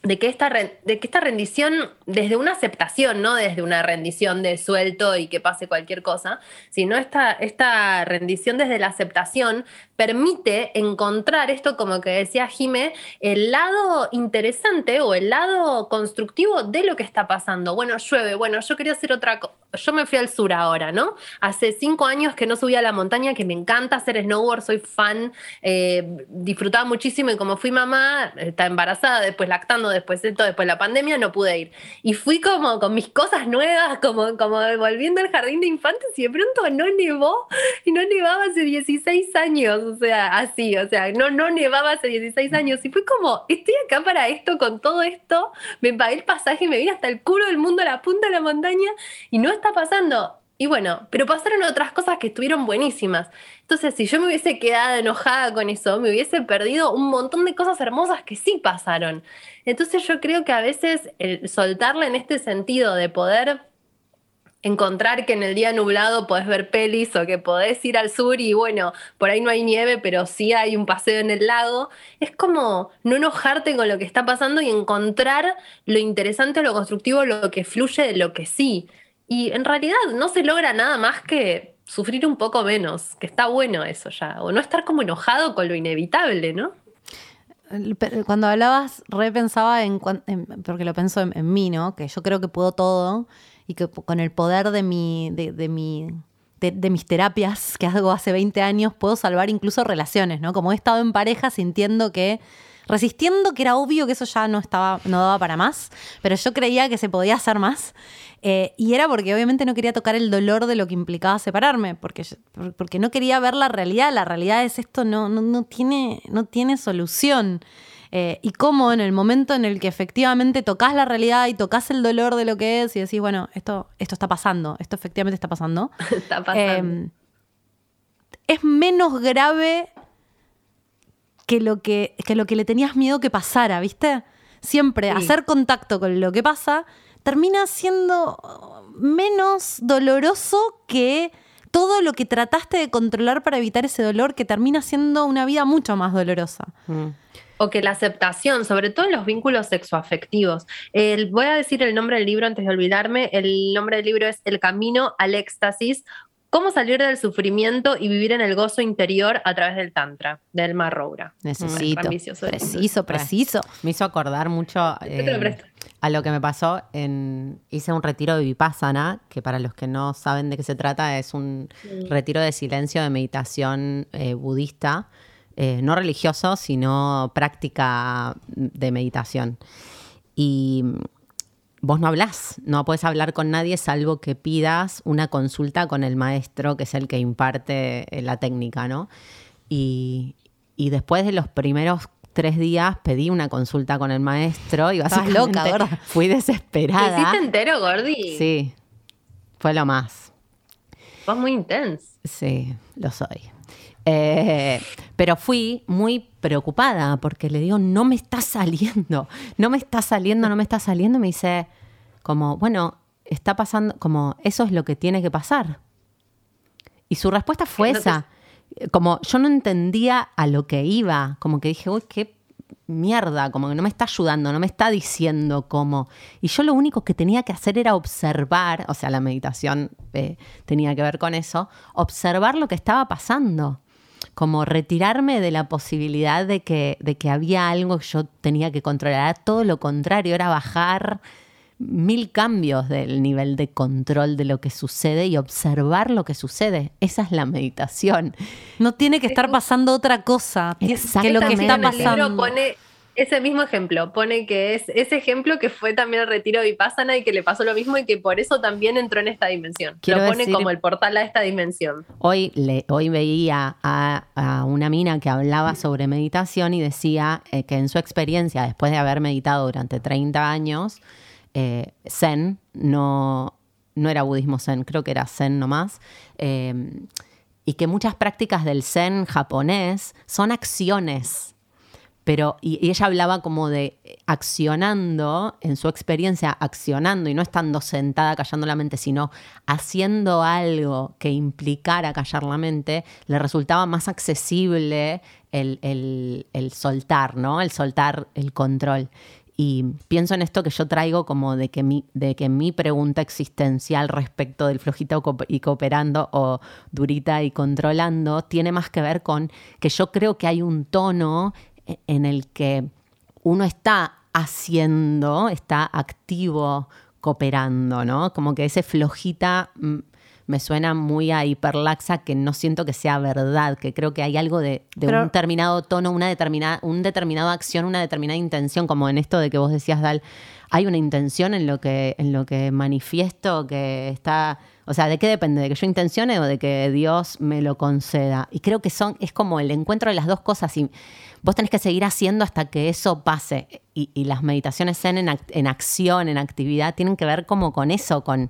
de que, esta, de que esta rendición, desde una aceptación, no desde una rendición de suelto y que pase cualquier cosa, sino esta, esta rendición desde la aceptación permite encontrar esto, como que decía Jime, el lado interesante o el lado constructivo de lo que está pasando. Bueno, llueve, bueno, yo quería hacer otra cosa. Yo me fui al sur ahora, ¿no? Hace cinco años que no subía a la montaña, que me encanta hacer snowboard, soy fan, eh, disfrutaba muchísimo y como fui mamá, está embarazada, después lactando, después esto, después la pandemia, no pude ir. Y fui como con mis cosas nuevas, como, como volviendo al jardín de infantes y de pronto no nevó y no nevaba hace 16 años, o sea, así, o sea, no, no nevaba hace 16 años y fue como, estoy acá para esto, con todo esto, me pagué el pasaje, me vine hasta el culo del mundo a la punta de la montaña y no está pasando. Y bueno, pero pasaron otras cosas que estuvieron buenísimas. Entonces, si yo me hubiese quedado enojada con eso, me hubiese perdido un montón de cosas hermosas que sí pasaron. Entonces yo creo que a veces el soltarla en este sentido de poder encontrar que en el día nublado podés ver pelis o que podés ir al sur y bueno, por ahí no hay nieve, pero sí hay un paseo en el lago, es como no enojarte con lo que está pasando y encontrar lo interesante, lo constructivo, lo que fluye de lo que sí. Y en realidad no se logra nada más que sufrir un poco menos, que está bueno eso ya, o no estar como enojado con lo inevitable, ¿no? Cuando hablabas, repensaba en, en- porque lo pienso en, en mí, ¿no? Que yo creo que puedo todo y que con el poder de mi, de, de mi, de, de mis terapias que hago hace 20 años, puedo salvar incluso relaciones, ¿no? Como he estado en pareja sintiendo que, resistiendo que era obvio que eso ya no estaba, no daba para más, pero yo creía que se podía hacer más. Eh, y era porque obviamente no quería tocar el dolor de lo que implicaba separarme, porque, porque no quería ver la realidad. La realidad es esto no, no, no tiene, no tiene solución. Eh, y cómo en el momento en el que efectivamente tocas la realidad y tocas el dolor de lo que es y decís, bueno, esto, esto está pasando, esto efectivamente está pasando. Está pasando. Eh, es menos grave que lo que, que lo que le tenías miedo que pasara, ¿viste? Siempre Sí. hacer contacto con lo que pasa termina siendo menos doloroso que todo lo que trataste de controlar para evitar ese dolor que termina siendo una vida mucho más dolorosa. Mm. O que la aceptación, sobre todo en los vínculos sexoafectivos. El- voy a decir el nombre del libro antes de olvidarme. El nombre del libro es El camino al éxtasis. Cómo salir del sufrimiento y vivir en el gozo interior a través del Tantra, del Mar Roura. Necesito. Preciso, preciso. Me hizo acordar mucho Yo te lo eh, presto. a lo que me pasó en. Hice un retiro de Vipassana, que para los que no saben de qué se trata, es un retiro de silencio de meditación eh, budista, eh, no religioso, sino práctica de meditación. Y mm, vos no hablás, no puedes hablar con nadie salvo que pidas una consulta con el maestro, que es el que imparte eh, la técnica, ¿no? Y, y después de los primeros tres días pedí una consulta con el maestro y básicamente loca, gorda. fui ¿Lo desesperada. hiciste entero, Gordi? Sí, fue lo más. Vos muy intenso. Sí, lo soy. Eh, pero fui muy preocupada porque le digo, no me está saliendo, no me está saliendo, no me está saliendo. Me dice, como, bueno, está pasando, como, eso es lo que tiene que pasar. Y su respuesta fue esa. Como yo no entendía a lo que iba, como que dije, uy, qué mierda, como que no me está ayudando, no me está diciendo cómo. Y yo lo único que tenía que hacer era observar, o sea, la meditación eh, tenía que ver con eso, observar lo que estaba pasando. Como retirarme de la posibilidad de que, de que había algo que yo tenía que controlar. Todo lo contrario, era bajar mil cambios del nivel de control de lo que sucede y observar lo que sucede. Esa es la meditación. No tiene que estar pasando otra cosa que lo que está el libro pasando. pone ese mismo ejemplo, pone que es ese ejemplo que fue también el retiro de Vipassana y que le pasó lo mismo y que por eso también entró en esta dimensión. Quiero lo pone decir- como el portal a esta dimensión. Hoy, le, hoy veía a, a una mina que hablaba sobre meditación y decía eh, que en su experiencia, después de haber meditado durante 30 años, eh, Zen, no, no era budismo Zen, creo que era Zen nomás, eh, y que muchas prácticas del Zen japonés son acciones. Pero, y, ella hablaba como de accionando, en su experiencia, accionando y no estando sentada callando la mente, sino haciendo algo que implicara callar la mente, le resultaba más accesible el, el- soltar, ¿no? El soltar el control. Y pienso en esto que yo traigo como de que mi, de que mi pregunta existencial respecto del flojita o co- y cooperando o durita y controlando tiene más que ver con que yo creo que hay un tono en el que uno está haciendo, está activo cooperando, ¿no? Como que ese flojita mm, me suena muy a hiperlaxa que no siento que sea verdad, que creo que hay algo de, de Pero- un determinado tono, una determinada, un determinada acción, una determinada intención, como en esto de que vos decías, Dal, hay una intención en lo que, en lo que manifiesto que está. O sea, ¿de qué depende? ¿De que yo intencione o de que Dios me lo conceda? Y creo que son, es como el encuentro de las dos cosas. Y vos tenés que seguir haciendo hasta que eso pase. Y, las meditaciones en, en acción, en actividad, tienen que ver como con eso, con,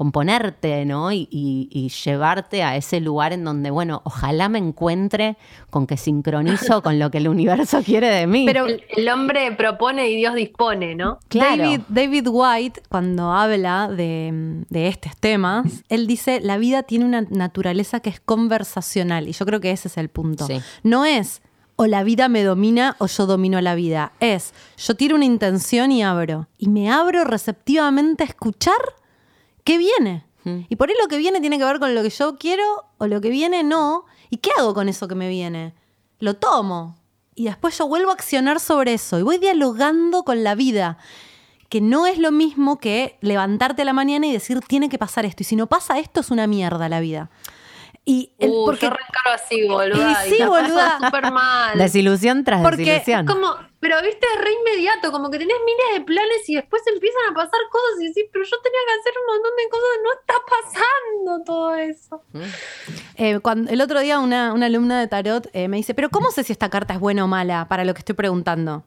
con ponerte, ¿no? Y, y- y llevarte a ese lugar en donde, bueno, ojalá me encuentre con que sincronizo con lo que el universo quiere de mí. Pero- El, el hombre propone y Dios dispone, ¿no? Claro. David, David White, cuando habla de, de estos temas, él dice, la vida tiene una naturaleza que es conversacional. Y yo creo que ese es el punto. Sí. No es o la vida me domina o yo domino a la vida. Es, yo tiro una intención y abro. Y me abro receptivamente a escuchar qué viene. Y por ahí lo que viene tiene que ver con lo que yo quiero o lo que viene no. ¿Y qué hago con eso que me viene? Lo tomo. Y después yo vuelvo a accionar sobre eso. Y voy dialogando con la vida. Que no es lo mismo que levantarte a la mañana y decir, tiene que pasar esto. Y si no pasa esto, es una mierda la vida. Y el- Uh, porque yo reencaro así, boluda. Y sí, la paso boluda. súper mal. Desilusión tras Porque desilusión. Como, pero viste, es re inmediato, como que tenés miles de planes y después empiezan a pasar cosas y decís, pero yo tenía que hacer un montón de cosas, no está pasando todo eso. Eh, cuando, el otro día una, una alumna de tarot eh, me dice, pero ¿cómo sé si esta carta es buena o mala para lo que estoy preguntando?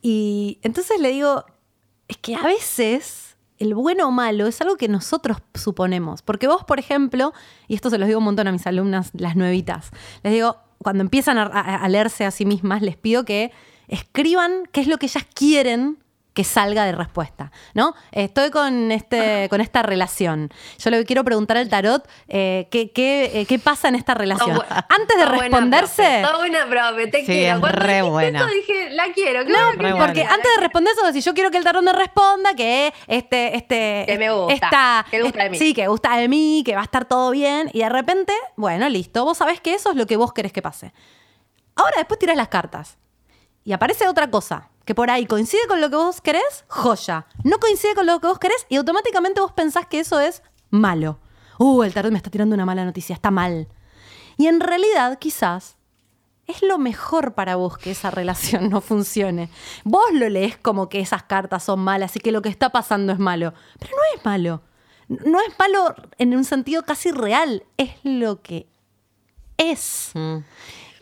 Y entonces le digo, es que a veces el bueno o malo es algo que nosotros suponemos. Porque vos, por ejemplo, y esto se los digo un montón a mis alumnas, las nuevitas, les digo, cuando empiezan a, a- a leerse a sí mismas, les pido que escriban qué es lo que ellas quieren que salga de respuesta, ¿no? Estoy con, este, con esta relación. Yo le quiero preguntar al tarot eh, ¿qué, qué, eh, qué pasa en esta relación. Antes de responderse... Está buena, profe, te Sí, quiero. es Cuando re dijiste buena. eso dije, la quiero. No, porque buena. antes de responder eso, si yo quiero que el tarot me responda que este, este, Que me gusta, esta- que gusta de mí. sí, que gusta de mí, que va a estar todo bien, y de repente, bueno, listo, vos sabés que eso es lo que vos querés que pase. Ahora después tirás las cartas y aparece otra cosa que por ahí coincide con lo que vos querés, joya. No coincide con lo que vos querés y automáticamente vos pensás que eso es malo. Uh, el tarot me está tirando una mala noticia, está mal. Y en realidad, quizás es lo mejor para vos que esa relación no funcione. Vos lo lees como que esas cartas son malas y que lo que está pasando es malo. Pero no es malo. No es malo en un sentido casi real. Es lo que es. Mm.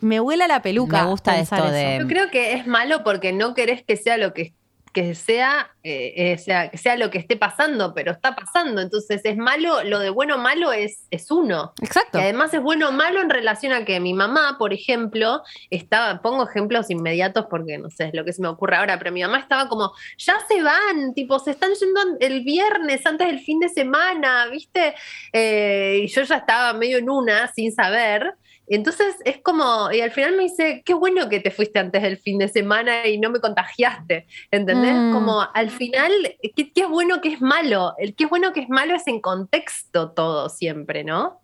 Me vuela la peluca. Me gusta esto eso. de- Yo creo que es malo porque no querés que sea lo que, que sea, eh, eh, sea, que sea lo que esté pasando, pero está pasando. Entonces es malo, lo de bueno o malo es, es uno. Exacto. Y además es bueno o malo en relación a que mi mamá, por ejemplo, estaba, pongo ejemplos inmediatos porque no sé, es lo que se me ocurre ahora, pero mi mamá estaba como, ya se van, tipo, se están yendo el viernes antes del fin de semana, ¿viste? Eh, y yo ya estaba medio en una, sin saber. Entonces es como, y al final me dice, qué bueno que te fuiste antes del fin de semana y no me contagiaste, ¿entendés? Mm. Como al final, ¿qué, qué es bueno, qué es malo? El qué es bueno, qué es malo es en contexto todo siempre, ¿no?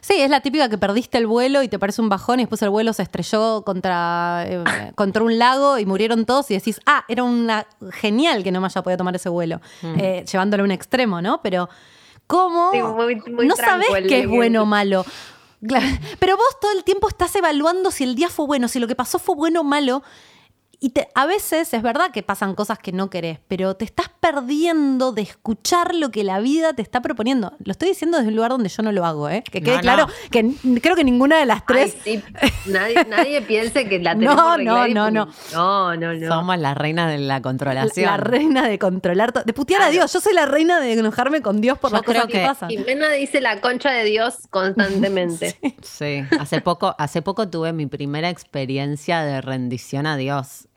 Sí, es la típica que perdiste el vuelo y te parece un bajón y después el vuelo se estrelló contra, eh, contra un lago y murieron todos y decís, ah, era una genial que no me haya podido tomar ese vuelo, eh, llevándolo a un extremo, ¿no? Pero, ¿cómo? Sí, muy- muy no el qué es bueno o malo. Claro, Pero vos todo el tiempo estás evaluando si el día fue bueno, si lo que pasó fue bueno o malo. Y te- a veces es verdad que pasan cosas que no querés, pero te estás perdiendo de escuchar lo que la vida te está proponiendo. Lo estoy diciendo desde un lugar donde yo no lo hago, ¿eh? Que quede No, no. claro que creo que ninguna de las tres. Ay, sí, nadie, nadie piense que la No, tenemos no, y no, no. no, no, no. Somos las reinas de la la, controlación. la reina de controlar todo. De putear a. Dios. Yo soy la reina de enojarme con Dios por Yo las cosas que, que- pasan. Jimena dice la concha de Dios constantemente. Sí, hace poco, hace poco tuve mi primera experiencia de rendición a Dios.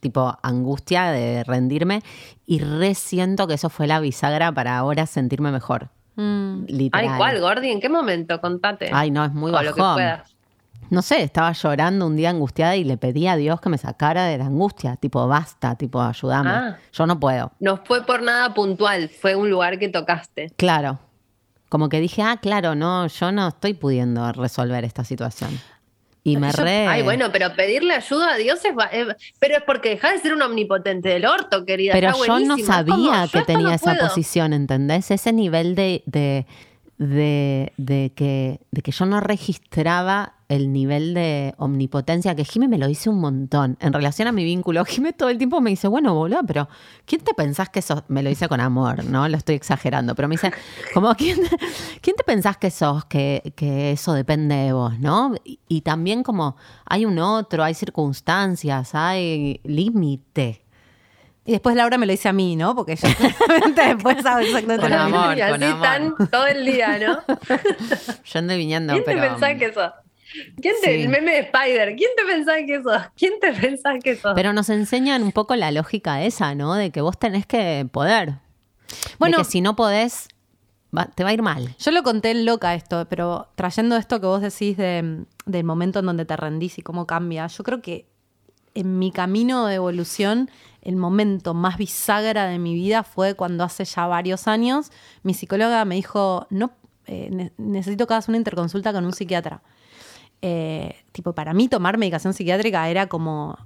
Tipo angustia de rendirme y resiento que eso fue la bisagra para ahora sentirme mejor. Mm. Literal. Ay, ¿cuál, Gordi? ¿En qué momento? Contate. Ay, no, es muy O lo que bajón. puedas. No sé, estaba llorando un día angustiada y le pedí a Dios que me sacara de la angustia. Tipo, basta, tipo, ayúdame. Ah. Yo no puedo. No fue por nada puntual, fue un lugar que tocaste. Claro. Como que dije, ah, claro, no, yo no estoy pudiendo resolver esta situación. Y me re. Ay, bueno, pero pedirle ayuda a Dios es. va- eh, pero es porque deja de ser un omnipotente del orto, querida. Pero está yo no como, sabía que tenía no esa posición, ¿entendés? Ese nivel de, de, de, que, de que yo no registraba el nivel de omnipotencia, que Jime me lo dice un montón. En relación a mi vínculo, Jime todo el tiempo me dice, bueno, boludo, pero ¿quién te pensás que sos? Me lo dice con amor, ¿no? Lo estoy exagerando, pero me dice, como, ¿quién, ¿quién te pensás que sos? Que, que eso depende de vos, ¿no? Y, y también como hay un otro, hay circunstancias, hay límite. Y después Laura me lo dice a mí, ¿no? Porque yo claramente después hago exactamente Con lo mismo. amor, y así con amor. están todo el día, ¿no? Yo ando viniendo, ¿Quién pero... te pensás que sos? ¿Quién te, Sí. El meme de Spider. ¿Quién te pensás que sos? ¿Quién te pensás que sos? Pero nos enseñan un poco la lógica esa, ¿no? De que vos tenés que poder. Bueno- que si no podés, va- te va a ir mal. Yo lo conté en loca esto, pero trayendo esto que vos decís de- del momento en donde te rendís y cómo cambia, yo creo que en mi camino de evolución, el momento más bisagra de mi vida fue cuando hace ya varios años mi psicóloga me dijo, no, eh, ne- necesito que hagas una interconsulta con un psiquiatra. Eh, tipo, para mí tomar medicación psiquiátrica era como,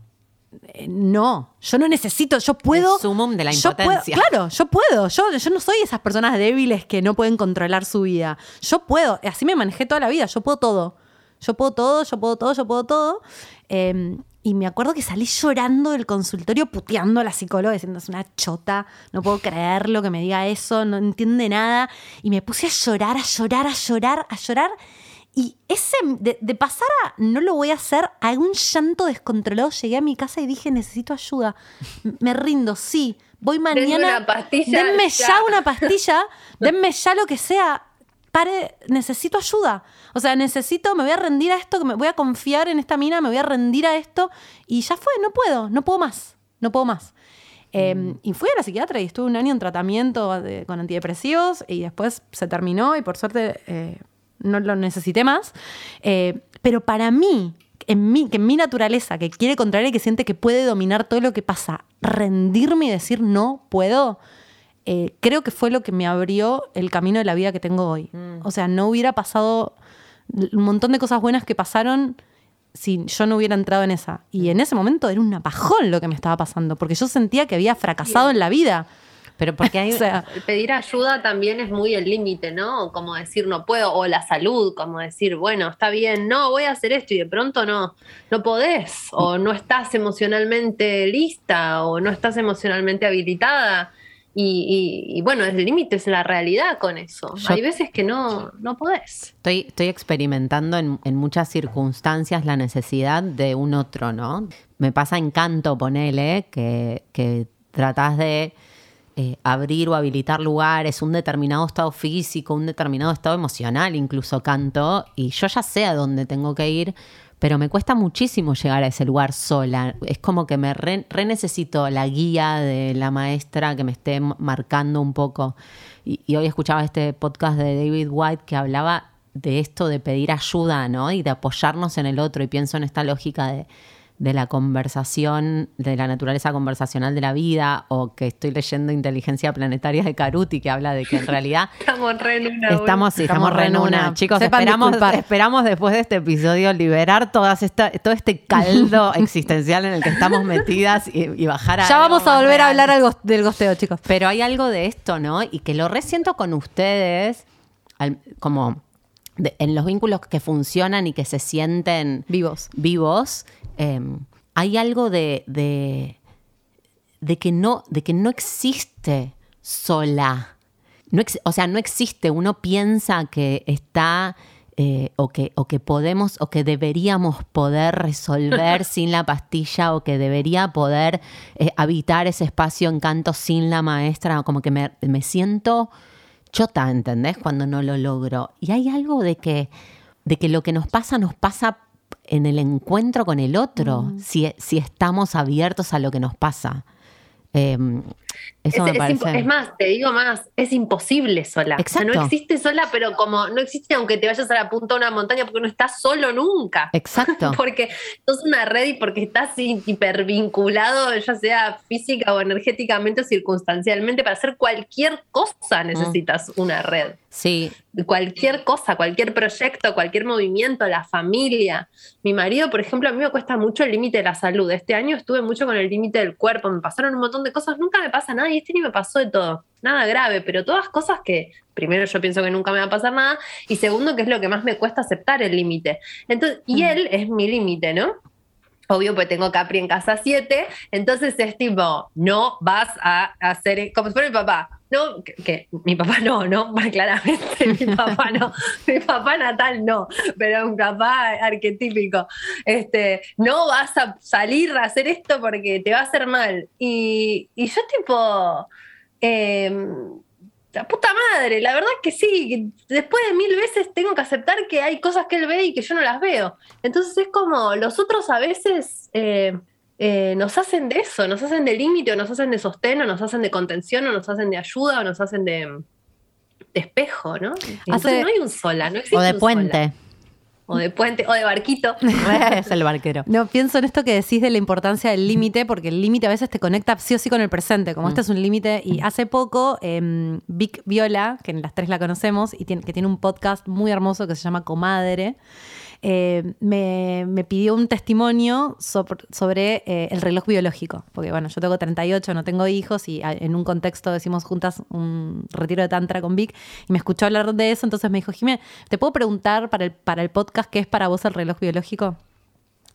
eh, no, yo no necesito, yo puedo... El sumum de la yo puedo- impotencia. claro, yo puedo, yo, yo no soy esas personas débiles que no pueden controlar su vida. Yo puedo, así me manejé toda la vida, yo puedo todo. Yo puedo todo, yo puedo todo, yo puedo todo. Eh, Y me acuerdo que salí llorando del consultorio, puteando a la psicóloga, diciendo, es una chota, no puedo creerlo que me diga eso, no entiende nada. Y me puse a llorar, a llorar, a llorar, a llorar. Y ese, de, de pasar a no lo voy a hacer, a un llanto descontrolado, llegué a mi casa y dije, necesito ayuda. Me rindo, sí. Voy Denme mañana. una pastilla denme ya. ya una pastilla, denme ya lo que sea. Pare, necesito ayuda. O sea, necesito, me voy a rendir a esto, me voy a confiar en esta mina, me voy a rendir a esto. Y ya fue, no puedo, no puedo más, no puedo más. Eh, y fui a la psiquiatra y estuve un año en tratamiento de- con antidepresivos y después se terminó y por suerte eh, no lo necesité más. Eh, pero para mí, en mí, que en mi naturaleza, que quiere controlar y que siente que puede dominar todo lo que pasa, rendirme y decir no puedo, eh, creo que fue lo que me abrió el camino de la vida que tengo hoy. O sea, no hubiera pasado un montón de cosas buenas que pasaron si yo no hubiera entrado en esa. Y en ese momento era un apajón lo que me estaba pasando, porque yo sentía que había fracasado en la vida. Pero porque hay, O sea, pedir ayuda también es muy el límite, ¿no? Como decir no puedo, o la salud, como decir, bueno, está bien, no, voy a hacer esto y de pronto no, no podés, o no estás emocionalmente lista, o no estás emocionalmente habilitada. Y, y- y bueno, el límite es la realidad con eso. Yo- Hay veces que no, no podés. Estoy, estoy experimentando en, en muchas circunstancias la necesidad de un otro, ¿no? Me pasa en canto, ponele, que, que tratás de eh, abrir o habilitar lugares, un determinado estado físico, un determinado estado emocional, incluso canto, y yo ya sé a dónde tengo que ir, pero me cuesta muchísimo llegar a ese lugar sola. Es como que me re, necesito la guía de la maestra que me esté marcando un poco. Y, y hoy escuchaba este podcast de David White que hablaba de esto de pedir ayuda, ¿no? Y de apoyarnos en el otro. Y pienso en esta lógica de, de la conversación, de la naturaleza conversacional de la vida, o que estoy leyendo Inteligencia Planetaria de Caruti, que habla de que en realidad Estamos re en una. Estamos, sí, estamos, re en una. Chicos, Sepan esperamos, disculpar. esperamos después de este episodio liberar todas esta, todo este caldo existencial en el que estamos metidas y, y bajar a. ya vamos a volver a hablar algo del gosteo, chicos. Pero hay algo de esto, ¿no? Y que lo resiento con ustedes, al- como de- en los vínculos que funcionan y que se sienten Vivos. vivos, eh, hay algo de, de, de que no, de que no existe sola. No ex- o sea, no existe. Uno piensa que está eh, o, que, o que podemos o que deberíamos poder resolver sin la pastilla o que debería poder eh, habitar ese espacio en canto sin la maestra. Como que me, me siento chota, ¿entendés? Cuando no lo logro. Y hay algo de que, de que lo que nos pasa nos pasa en el encuentro con el otro, si, si estamos abiertos a lo que nos pasa. Eh, eso Es, me es es más, te digo más, es imposible sola. O sea, Exacto. no existe sola, pero como no existe aunque te vayas a la punta de una montaña, porque no estás solo nunca. Exacto. Porque sos una red y porque estás hi- hipervinculado, ya sea física o energéticamente o circunstancialmente, para hacer cualquier cosa necesitas una red. Sí, Cualquier cosa, cualquier proyecto, cualquier movimiento, la familia. Mi marido, por ejemplo, a mí me cuesta mucho el límite de la salud. Este año estuve mucho con el límite del cuerpo, me pasaron un montón de cosas, nunca me pasa nada y este año me pasó de todo. Nada grave, pero todas cosas que primero yo pienso que nunca me va a pasar nada y segundo que es lo que más me cuesta aceptar el límite. Entonces, y él es mi límite, ¿no? Obvio, pues tengo Capri en casa 7, entonces es tipo, no vas a hacer, como si fuera mi papá, no, que, que mi papá no, ¿no? Claramente mi papá no, mi papá natal no, pero un papá arquetípico, este, no vas a salir a hacer esto porque te va a hacer mal. Y, y yo tipo, em, la puta madre, la verdad es que sí, que después de mil veces tengo que aceptar que hay cosas que él ve y que yo no las veo. Entonces es como los otros a veces eh, eh, nos hacen de eso, nos hacen de límite, o nos hacen de sostén, o nos hacen de contención, o nos hacen de ayuda, o nos hacen de, de espejo, ¿no? Entonces Hace- no hay un sola, no existe o de un puente. sola. O de puente, o de barquito. es el barquero. No, pienso en esto que decís de la importancia del límite, porque el límite a veces te conecta sí o sí con el presente, como este es un límite. Y hace poco, em, Vic Viola, que en las tres la conocemos, y tiene, que tiene un podcast muy hermoso que se llama Comadre, eh, me, me pidió un testimonio sobre, eh, el reloj biológico. Porque bueno, yo tengo 38, no tengo hijos, y en un contexto decimos juntas un retiro de tantra con Vic, y me escuchó hablar de eso, entonces me dijo, Jimé, ¿te puedo preguntar para el, para el podcast qué es para vos el reloj biológico?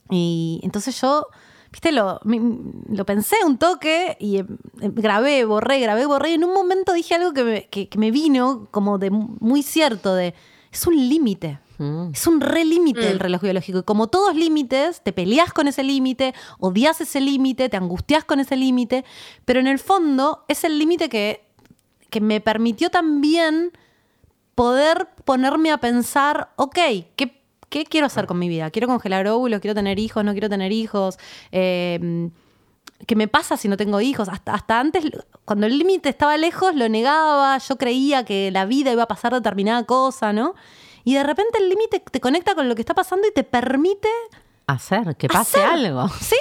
Y entonces yo, viste, lo, lo pensé un toque y eh, grabé, borré, grabé, borré. Y en un momento dije algo que me, que, que me vino como de muy cierto, de, es un límite. Mm. Es un re límite el Mm. reloj biológico. Y como todos límites, te peleas con ese límite, odias ese límite, te angustias con ese límite, pero en el fondo es el límite que, que me permitió también poder ponerme a pensar, ok, ¿qué, qué quiero hacer con mi vida? ¿Quiero congelar óvulos? ¿Quiero tener hijos? ¿No quiero tener hijos? Eh, ¿Qué me pasa si no tengo hijos? Hasta, hasta antes, cuando el límite estaba lejos, lo negaba, yo creía que la vida iba a pasar determinada cosa, ¿no? Y de repente el límite te conecta con lo que está pasando y te permite, Hacer, que pase Hacer. algo. sí,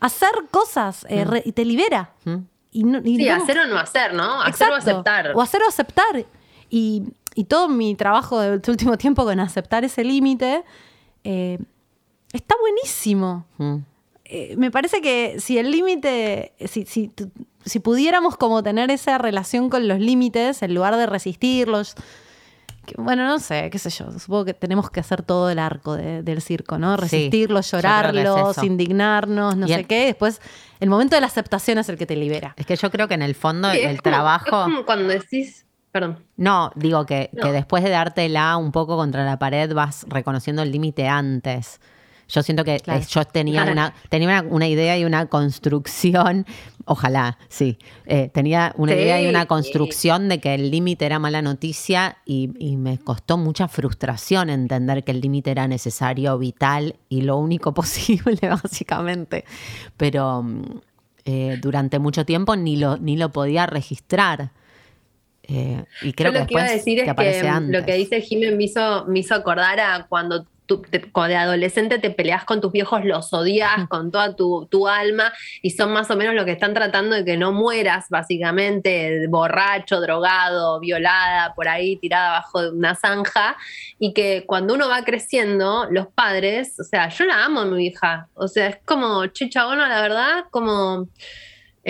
hacer cosas eh, re- y te libera. Mm. Y no- y Sí, no- hacer o no hacer, ¿no? Hacer o aceptar. O hacer o aceptar. Y, y todo mi trabajo de este último tiempo con aceptar ese límite eh, está buenísimo. Mm. Eh, me parece que si el límite, si, si, si pudiéramos como tener esa relación con los límites, en lugar de resistirlos, bueno, no sé, qué sé yo, supongo que tenemos que hacer todo el arco de- del circo, ¿no? Sí, es llorarlos, indignarnos, no Y sé el- qué, después el momento de la aceptación es el que te libera. Es que yo creo que en el fondo Sí, es el como- trabajo... es como cuando decís, perdón. No, digo que, No. que después de dártela un poco contra la pared vas reconociendo el límite antes. Yo siento que Claro. eh, yo tenía una, tenía una, una idea y una construcción, ojalá, sí, eh, tenía una Sí. idea y una construcción de que el límite era mala noticia y, y me costó mucha frustración entender que el límite era necesario, vital y lo único posible, básicamente. Pero mm, eh, durante mucho tiempo ni lo, ni lo podía registrar. Eh, y creo Yo que lo que iba a decir es que aparece antes. lo que dice Jiménez me hizo, me hizo acordar a cuando tú te- cuando de adolescente te peleas con tus viejos, los odias con toda tu, tu alma y son más o menos lo que están tratando de que no mueras, básicamente, borracho, drogado, violada, por ahí tirada abajo de una zanja. Y que cuando uno va creciendo, los padres, o sea, yo la amo a mi hija, o sea, es como, che, chabona, la verdad, como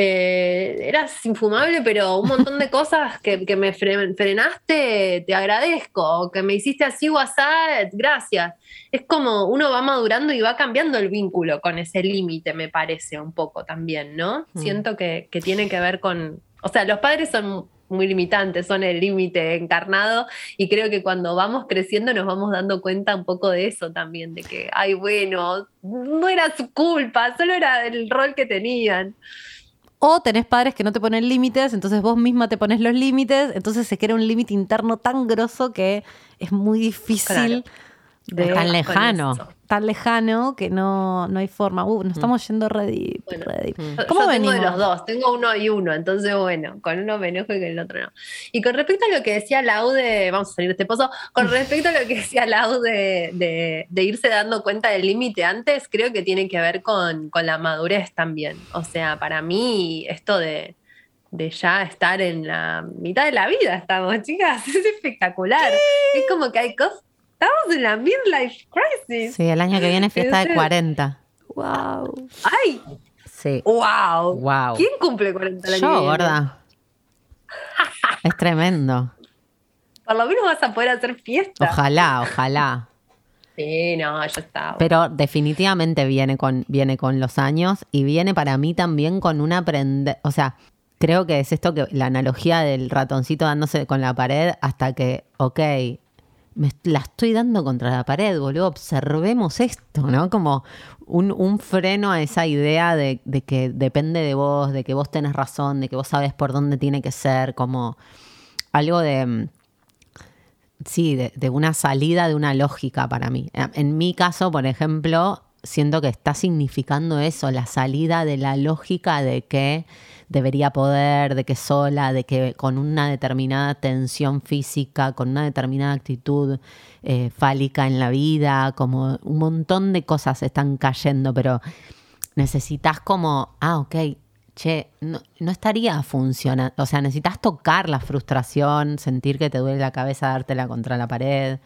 eh, eras infumable, pero un montón de cosas que, que me fre- frenaste, te agradezco, que me hiciste así WhatsApp, gracias. Es como uno va madurando y va cambiando el vínculo con ese límite, me parece un poco también, ¿no? Mm. Siento que, que tiene que ver con, o sea, los padres son muy limitantes, son el límite encarnado y creo que cuando vamos creciendo nos vamos dando cuenta un poco de eso también, de que, ay, bueno, no era su culpa, solo era el rol que tenían. O tenés padres que no te ponen límites, entonces vos misma te pones los límites, entonces se crea un límite interno tan grosso que es muy difícil de tan lejano. tan lejano que no, no hay forma. Uh, nos estamos yendo re deep, Bueno. re deep. Mm. Yo- ¿Cómo yo tengo de venimos? los dos, tengo uno y uno, entonces bueno, con uno me enojo y con el otro no. Y con respecto a lo que decía Lau de, vamos a salir de este pozo, con respecto a lo que decía Lau de, de- de irse dando cuenta del límite antes, creo que tiene que ver con, con la madurez también. O sea, para mí esto de, de ya estar en la mitad de la vida estamos, chicas, es espectacular. Es como que hay cosas, estamos en la midlife crisis. Sí, el año que viene fiesta de Ese- 40. Wow. ¡Ay! Sí. ¡Wow! Wow. ¿Quién cumple 40 el año que Yo, viene? gorda. Es tremendo. Por lo menos vas a poder hacer fiesta. Ojalá, ojalá. Sí, no, ya está. Pero definitivamente viene con, viene con los años y viene para mí también con una aprender. O sea, creo que es esto que la analogía del ratoncito dándose con la pared hasta que, ok, la estoy dando contra la pared, boludo. Observemos esto, ¿no? Como un, freno a esa idea de, que depende de vos, de que vos tenés razón, de que vos sabes por dónde tiene que ser, como algo de. mm, Sí, de, de una salida de una lógica para mí. Eh, En mi caso, por ejemplo, siento que está significando eso, la salida de la lógica de que debería poder, de que sola, de que con una determinada tensión física, con una determinada actitud eh, fálica en la vida, como un montón de cosas están cayendo, pero necesitas como, ah, ok, che, no, no estaría funcionando. O sea, necesitas tocar la frustración, sentir que te duele la cabeza, dártela contra la pared.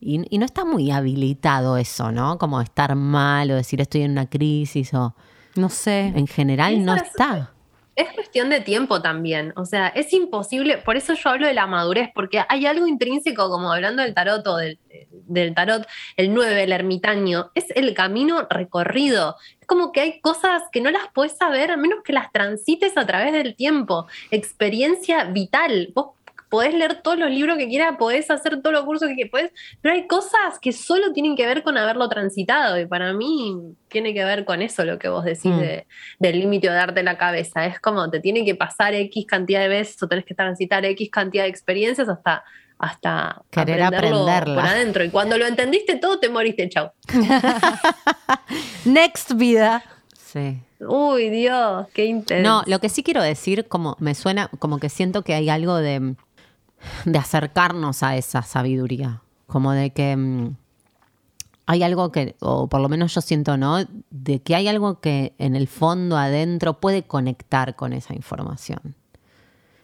Y, y no está muy habilitado eso, ¿no? Como estar mal o decir estoy en una crisis o... No sé. En general no es- está. Es cuestión de tiempo también, o sea, es imposible, por eso yo hablo de la madurez, porque hay algo intrínseco, como hablando del tarot o del, tarot, el 9, el ermitaño, es el camino recorrido. Es como que hay cosas que no las puedes saber a menos que las transites a través del tiempo. Experiencia vital. Vos podés leer todos los libros que quieras, podés hacer todos los cursos que puedes, pero hay cosas que solo tienen que ver con haberlo transitado y para mí tiene que ver con eso lo que vos decís Mm. de- del límite de darte la cabeza. Es como te tiene que pasar X cantidad de veces o tenés que transitar X cantidad de experiencias hasta hasta Querer aprenderlo aprenderla. por adentro. Y cuando lo entendiste todo, te moriste, chau. Next vida. Sí. Uy, Dios, qué intenso. No, lo que sí quiero decir, como me suena, como que siento que hay algo de, de acercarnos a esa sabiduría. Como de que mm, hay algo que, o por lo menos yo siento, ¿no? De que hay algo que en el fondo, adentro, puede conectar con esa información.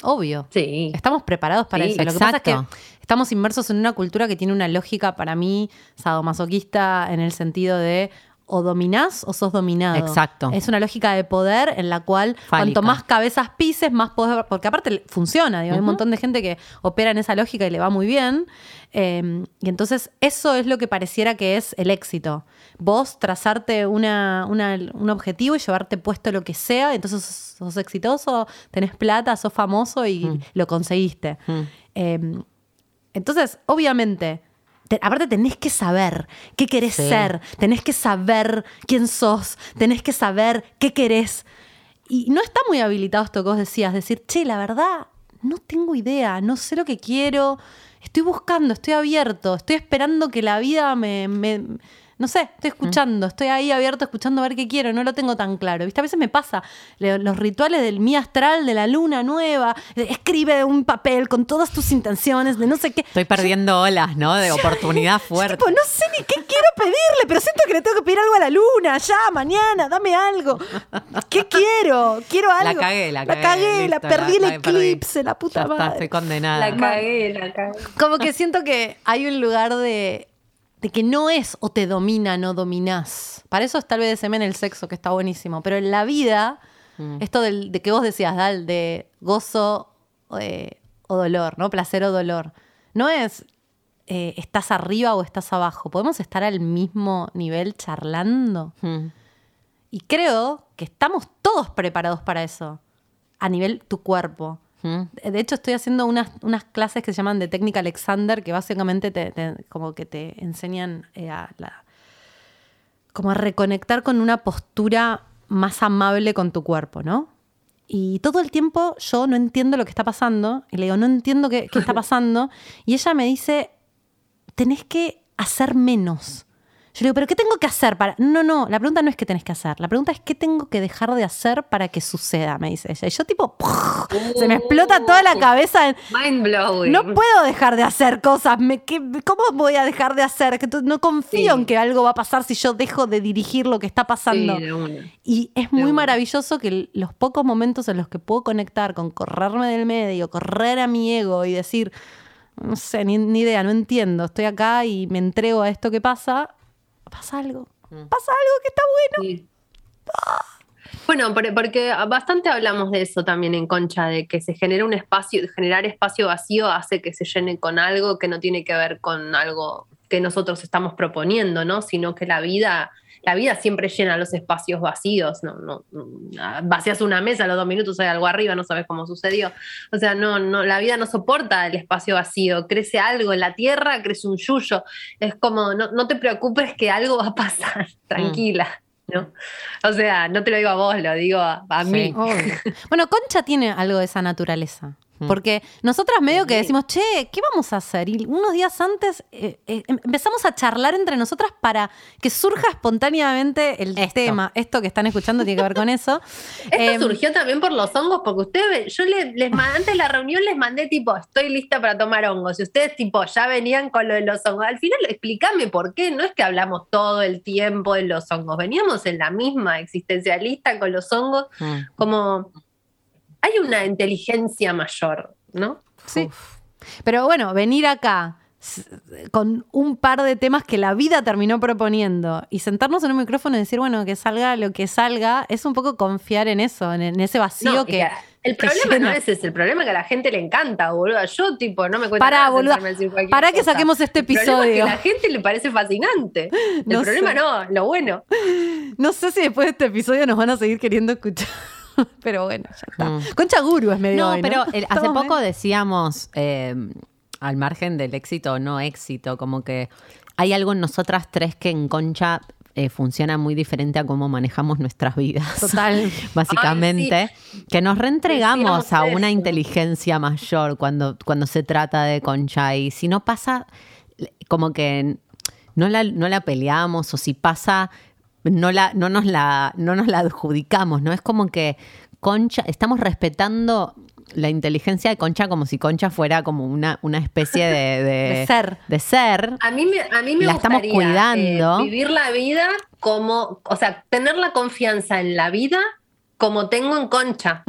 Obvio. Sí. Estamos preparados para Sí, eso. Lo que pasa es que exacto. estamos inmersos en una cultura que tiene una lógica para mí sadomasoquista en el sentido de o dominás o sos dominado. Exacto. Es una lógica de poder en la cual Fálica. cuanto más cabezas pises, más poder. Porque aparte funciona, digo, hay un montón de gente que opera en esa lógica y le va muy bien. Eh, y entonces eso es lo que pareciera que es el éxito. Vos trazarte una, una- un objetivo y llevarte puesto lo que sea, entonces sos, sos exitoso, tenés plata, sos famoso y lo conseguiste. Eh, entonces, obviamente, te- aparte tenés que saber qué querés Sí. ser, tenés que saber quién sos, tenés que saber qué querés. Y no está muy habilitado esto que vos decías, decir, che, la verdad, no tengo idea, no sé lo que quiero, estoy buscando, estoy abierto, estoy esperando que la vida me... me- no sé, estoy escuchando, estoy ahí abierto escuchando a ver qué quiero, no lo tengo tan claro. ¿Viste? A veces me pasa los rituales del mi astral, de la luna nueva, escribe un papel con todas tus intenciones, de no sé qué. Estoy perdiendo olas, ¿no? De oportunidad Yo, fuerte. tipo, no sé ni qué quiero pedirle, pero siento que le tengo que pedir algo a la luna, ya, mañana, dame algo. ¿Qué quiero? Quiero algo. La cagué, la La cagué. cagué, la perdí el la perdí. eclipse, la puta Ya está, madre. estoy condenada. La cagué, la cagué. Como que siento que hay un lugar de, de que no es o te domina, no dominás. Para eso está el BDSM en el sexo, que está buenísimo. Pero en la vida, esto del- de que vos decías, Dal, de gozo eh, o dolor, ¿no? Placer o dolor. No es eh, estás arriba o estás abajo. Podemos estar al mismo nivel charlando. Mm. Y creo que estamos todos preparados para eso, a nivel tu cuerpo. Mm. De hecho, estoy haciendo unas, unas clases que se llaman de técnica Alexander, que básicamente te, te- como que te enseñan eh, a la- como a reconectar con una postura más amable con tu cuerpo, ¿no? Y todo el tiempo yo no entiendo lo que está pasando, y le digo, no entiendo qué, qué está pasando, y ella me dice, tenés que hacer menos. Yo le digo, ¿pero qué tengo que hacer para.? No, no, la pregunta no es qué tenés que hacer. La pregunta es qué tengo que dejar de hacer para que suceda, me dice ella. Y yo, tipo, se me explota toda la cabeza. en- Mind blowing. no puedo dejar de hacer cosas. Me, ¿qué- ¿Cómo voy a dejar de hacer? Que no confío Sí. en que algo va a pasar si yo dejo de dirigir lo que está pasando. Sí, de una. Y es muy maravilloso que los pocos momentos en los que puedo conectar con correrme del medio, correr a mi ego y decir, no sé, ni, ni idea, no entiendo, estoy acá y me entrego a esto que pasa, pasa algo. Pasa algo que está bueno. Sí. Bueno, por- porque bastante hablamos de eso también en Concha, de que se genera un espacio, generar espacio vacío hace que se llene con algo que no tiene que ver con algo que nosotros estamos proponiendo, ¿no? Sino que la vida, la vida siempre llena los espacios vacíos, ¿no? no, vacías una mesa, a los dos minutos hay algo arriba, no sabes cómo sucedió. O sea, no, no, la vida no soporta el espacio vacío, crece algo en la tierra, crece un yuyo. Es como, no, no te preocupes que algo va a pasar, tranquila. ¿no? O sea, no te lo digo a vos, lo digo a, a Sí. mí. Obvio. Bueno, Concha tiene algo de esa naturaleza. Porque nosotras medio que decimos, che, ¿qué vamos a hacer? Y unos días antes eh, eh, em- empezamos a charlar entre nosotras para que surja espontáneamente el Esto. tema. Esto que están escuchando tiene que ver con eso. Esto Em, surgió también por los hongos, porque ustedes, yo le- les, ma- antes de la reunión les mandé tipo, estoy lista para tomar hongos, y ustedes tipo, ya venían con lo de los hongos. Al final, explícame por qué, no es que hablamos todo el tiempo de los hongos, veníamos en la misma existencialista con los hongos, Mm. como hay una inteligencia mayor, ¿no? Sí. Pero bueno, venir acá con un par de temas que la vida terminó proponiendo y sentarnos en un micrófono y decir, bueno, que salga lo que salga, es un poco confiar en eso, en, en ese vacío No, que... el que problema no es ese, el problema es que a la gente le encanta, boludo. Yo, tipo, no me cuesta Pará, nada boluda. sentarme a decir cualquier Pará que saquemos este El problema es que episodio. a la gente le parece fascinante. El No problema sé. no, lo bueno. No sé si después de este episodio nos van a seguir queriendo escuchar. Pero bueno, ya está. Mm. Concha Guru es medio No, hoy, pero el- hace poco decíamos, eh, al margen del éxito o no éxito, como que hay algo en nosotras tres que en Concha eh, funciona muy diferente a cómo manejamos nuestras vidas. Total. Básicamente, que nos reentregamos a una eso. inteligencia mayor cuando, cuando se trata de Concha. Y si no pasa, como que no la, no la peleamos, o si pasa, no, la, no, nos la, no nos la adjudicamos, ¿no? Es como que Concha, estamos respetando la inteligencia de Concha como si Concha fuera como una, una especie de, de, De ser. de ser. A mí me, a mí me La estamos gustaría cuidando. eh, vivir la vida como, o sea, tener la confianza en la vida como tengo en Concha,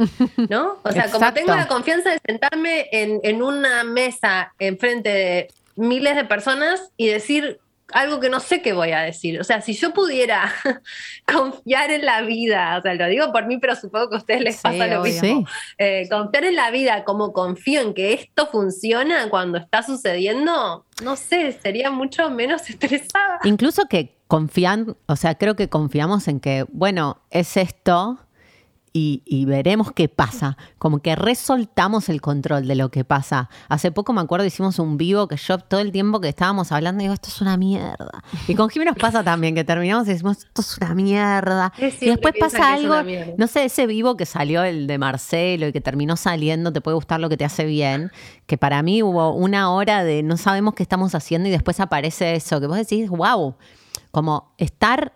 ¿no? O sea, como tengo la confianza de sentarme en, en una mesa enfrente de miles de personas y decir algo que no sé qué voy a decir. O sea, si yo pudiera confiar en la vida, o sea, lo digo por mí, pero supongo que a ustedes les Sí, pasa lo obvio. mismo. Sí. Eh, confiar en la vida como confío en que esto funciona cuando está sucediendo, no sé, sería mucho menos estresada. Incluso que confían, o sea, creo que confiamos en que, bueno, es esto y, y veremos qué pasa. Como que resoltamos el control de lo que pasa. Hace poco me acuerdo, hicimos un vivo que yo todo el tiempo que estábamos hablando, digo, esto es una mierda. Y con Jimmy nos pasa también, que terminamos y decimos, esto es una mierda. Y después pasa algo, no sé, ese vivo que salió el de Marcelo y que terminó saliendo, te puede gustar lo que te hace bien, que para mí hubo una hora de no sabemos qué estamos haciendo y después aparece eso, que vos decís, wow, como estar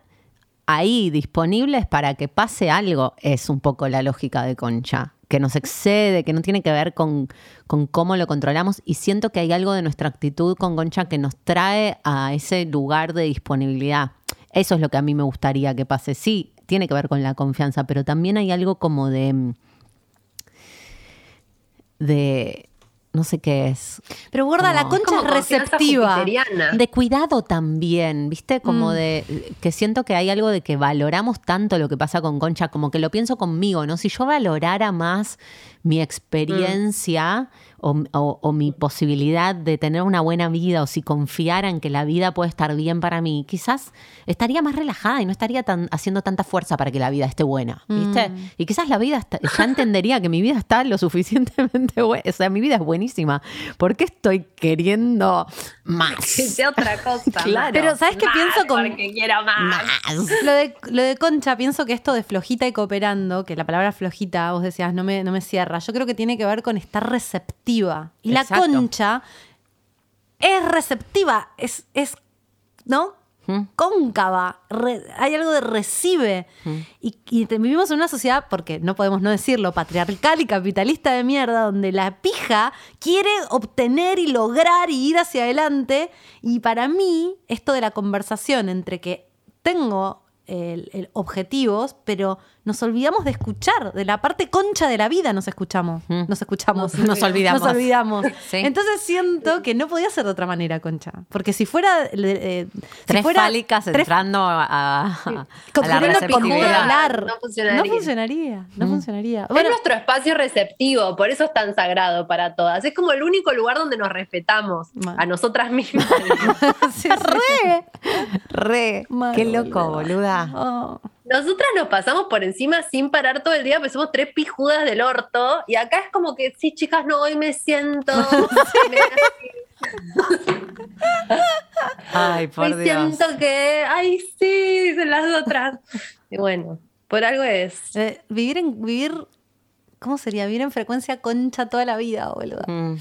ahí disponibles para que pase algo es un poco la lógica de Concha, que nos excede, que no tiene que ver con, con cómo lo controlamos y siento que hay algo de nuestra actitud con Concha que nos trae a ese lugar de disponibilidad. Eso es lo que a mí me gustaría que pase. Sí, tiene que ver con la confianza, pero también hay algo como de... de no sé qué es. Pero gorda, la concha es receptiva. De cuidado también, ¿viste? Mm. Como de que siento que hay algo de que valoramos tanto lo que pasa con Concha, como que lo pienso conmigo, ¿no? Si yo valorara más mi experiencia o, o- o mi posibilidad de tener una buena vida, o si confiara en que la vida puede estar bien para mí, quizás estaría más relajada y no estaría tan, haciendo tanta fuerza para que la vida esté buena, ¿viste? Mm. Y quizás la vida está- ya entendería que mi vida está lo suficientemente buena, o sea, mi vida es buenísima. ¿Por qué estoy queriendo más? Que sea otra cosa. Claro. Pero ¿sabes qué Más, pienso con Porque quiero más. Más. lo de, lo de concha? Pienso que esto de flojita y cooperando, que la palabra flojita, vos decías, no me, no me cierra. Yo creo que tiene que ver con estar receptiva. Y la concha es receptiva, es, es ¿no? Mm. Cóncava, re- hay algo de recibe. Y, vivimos en una sociedad, porque no podemos no decirlo, patriarcal y capitalista de mierda, donde la pija quiere obtener y lograr y ir hacia adelante. Y para mí, esto de la conversación entre que tengo el- el objetivos, pero nos olvidamos de escuchar, de la parte concha de la vida nos escuchamos. Mm. Nos escuchamos. Nos olvidamos. Nos olvidamos. Sí. Entonces siento que no podía ser de otra manera, concha. Porque si fuera. eh, si Tres fuera fálicas tres entrando a, a- a la Construyendo con modo de receptividad. hablar. No funcionaría. No funcionaría. No Mm. funcionaría. es Bueno, nuestro espacio receptivo, por eso es tan sagrado para todas. Es como el único lugar donde nos respetamos Mal. a nosotras mismas. sí, sí, Re, re. Mal, Qué loco, boluda. boluda. Oh. Nosotras nos pasamos por encima sin parar todo el día, somos tres pijudas del orto. Y acá es como que, sí, chicas, no, hoy me siento. Ay, por hoy Dios. siento que, ay, sí, dicen las otras. Y bueno, por algo es. Eh, vivir en. Vivir. ¿Cómo sería? Vivir en frecuencia concha toda la vida, boludo. Mm,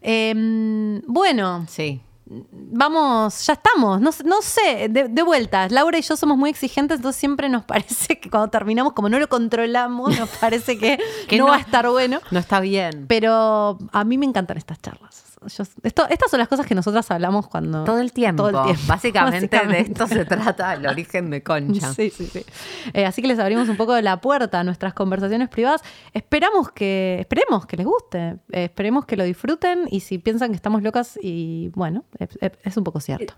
Em, bueno, sí. Vamos, ya estamos. No, no sé, de, de vuelta. Laura y yo somos muy exigentes, entonces siempre nos parece que cuando terminamos, como no lo controlamos, nos parece que, Que no, no. va a estar bueno. No está bien. Pero a mí me encantan estas charlas. Yo- esto, estas son las cosas que nosotras hablamos cuando... Todo el tiempo. Todo el tiempo, Básicamente, de esto se trata el origen de Concha. Sí, sí, sí. Eh, así que les abrimos un poco la puerta a nuestras conversaciones privadas. Esperamos que, esperemos que les guste, eh, esperemos que lo disfruten y si piensan que estamos locas y bueno, es, un poco cierto.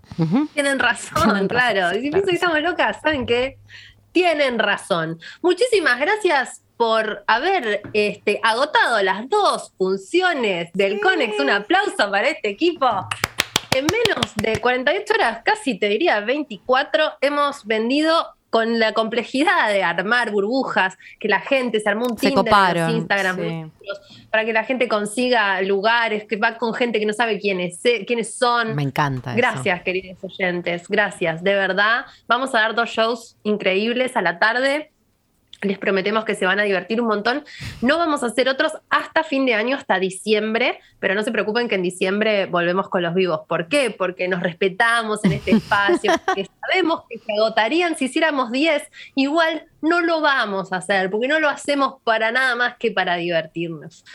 Tienen razón, Tienen claro. Y si claro piensan que estamos locas, ¿saben qué? Tienen razón. Muchísimas gracias por haber este, agotado las dos funciones del Conex. Un aplauso para este equipo. En menos de 48 horas, casi te diría 24, hemos vendido con la complejidad de armar burbujas, que la gente se armó un Se Tinder en los coparon, Instagram sí. para que la gente consiga lugares, que va con gente que no sabe quiénes, quiénes son. Me encanta. eso. Gracias, queridos oyentes, gracias, de verdad. Vamos a dar dos shows increíbles a la tarde. Les prometemos que se van a divertir un montón. No vamos a hacer otros hasta fin de año, hasta diciembre, pero no se preocupen que en diciembre volvemos con los vivos. ¿Por qué? Porque nos respetamos en este espacio, porque sabemos que se agotarían si hiciéramos 10. Igual no lo vamos a hacer, porque no lo hacemos para nada más que para divertirnos.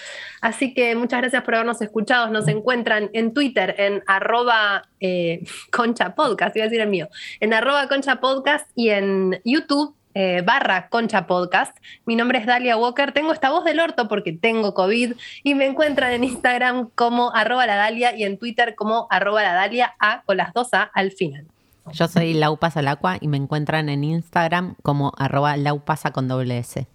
Así que muchas gracias por habernos escuchado. Nos encuentran en Twitter en arroba eh, concha podcast, iba a decir el mío, en arroba concha podcast y en YouTube. Eh, barra Concha Podcast. Mi nombre es Dalia Walker. Tengo esta voz del orto porque tengo COVID y me encuentran en Instagram como arroba la Dalia y en Twitter como arroba la Dalia A con las dos A al final. Yo soy Laupas al Agua y me encuentran en Instagram como arroba laupasa con doble S.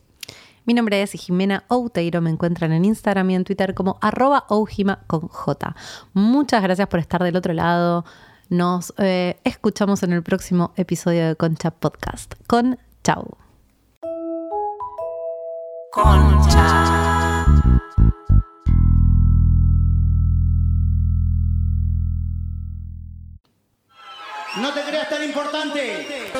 Mi nombre es Jimena Outeiro, me encuentran en Instagram y en Twitter como arroba oujima con J. Muchas gracias por estar del otro lado. Nos eh, escuchamos en el próximo episodio de Concha Podcast. Con chau. No te creas tan importante.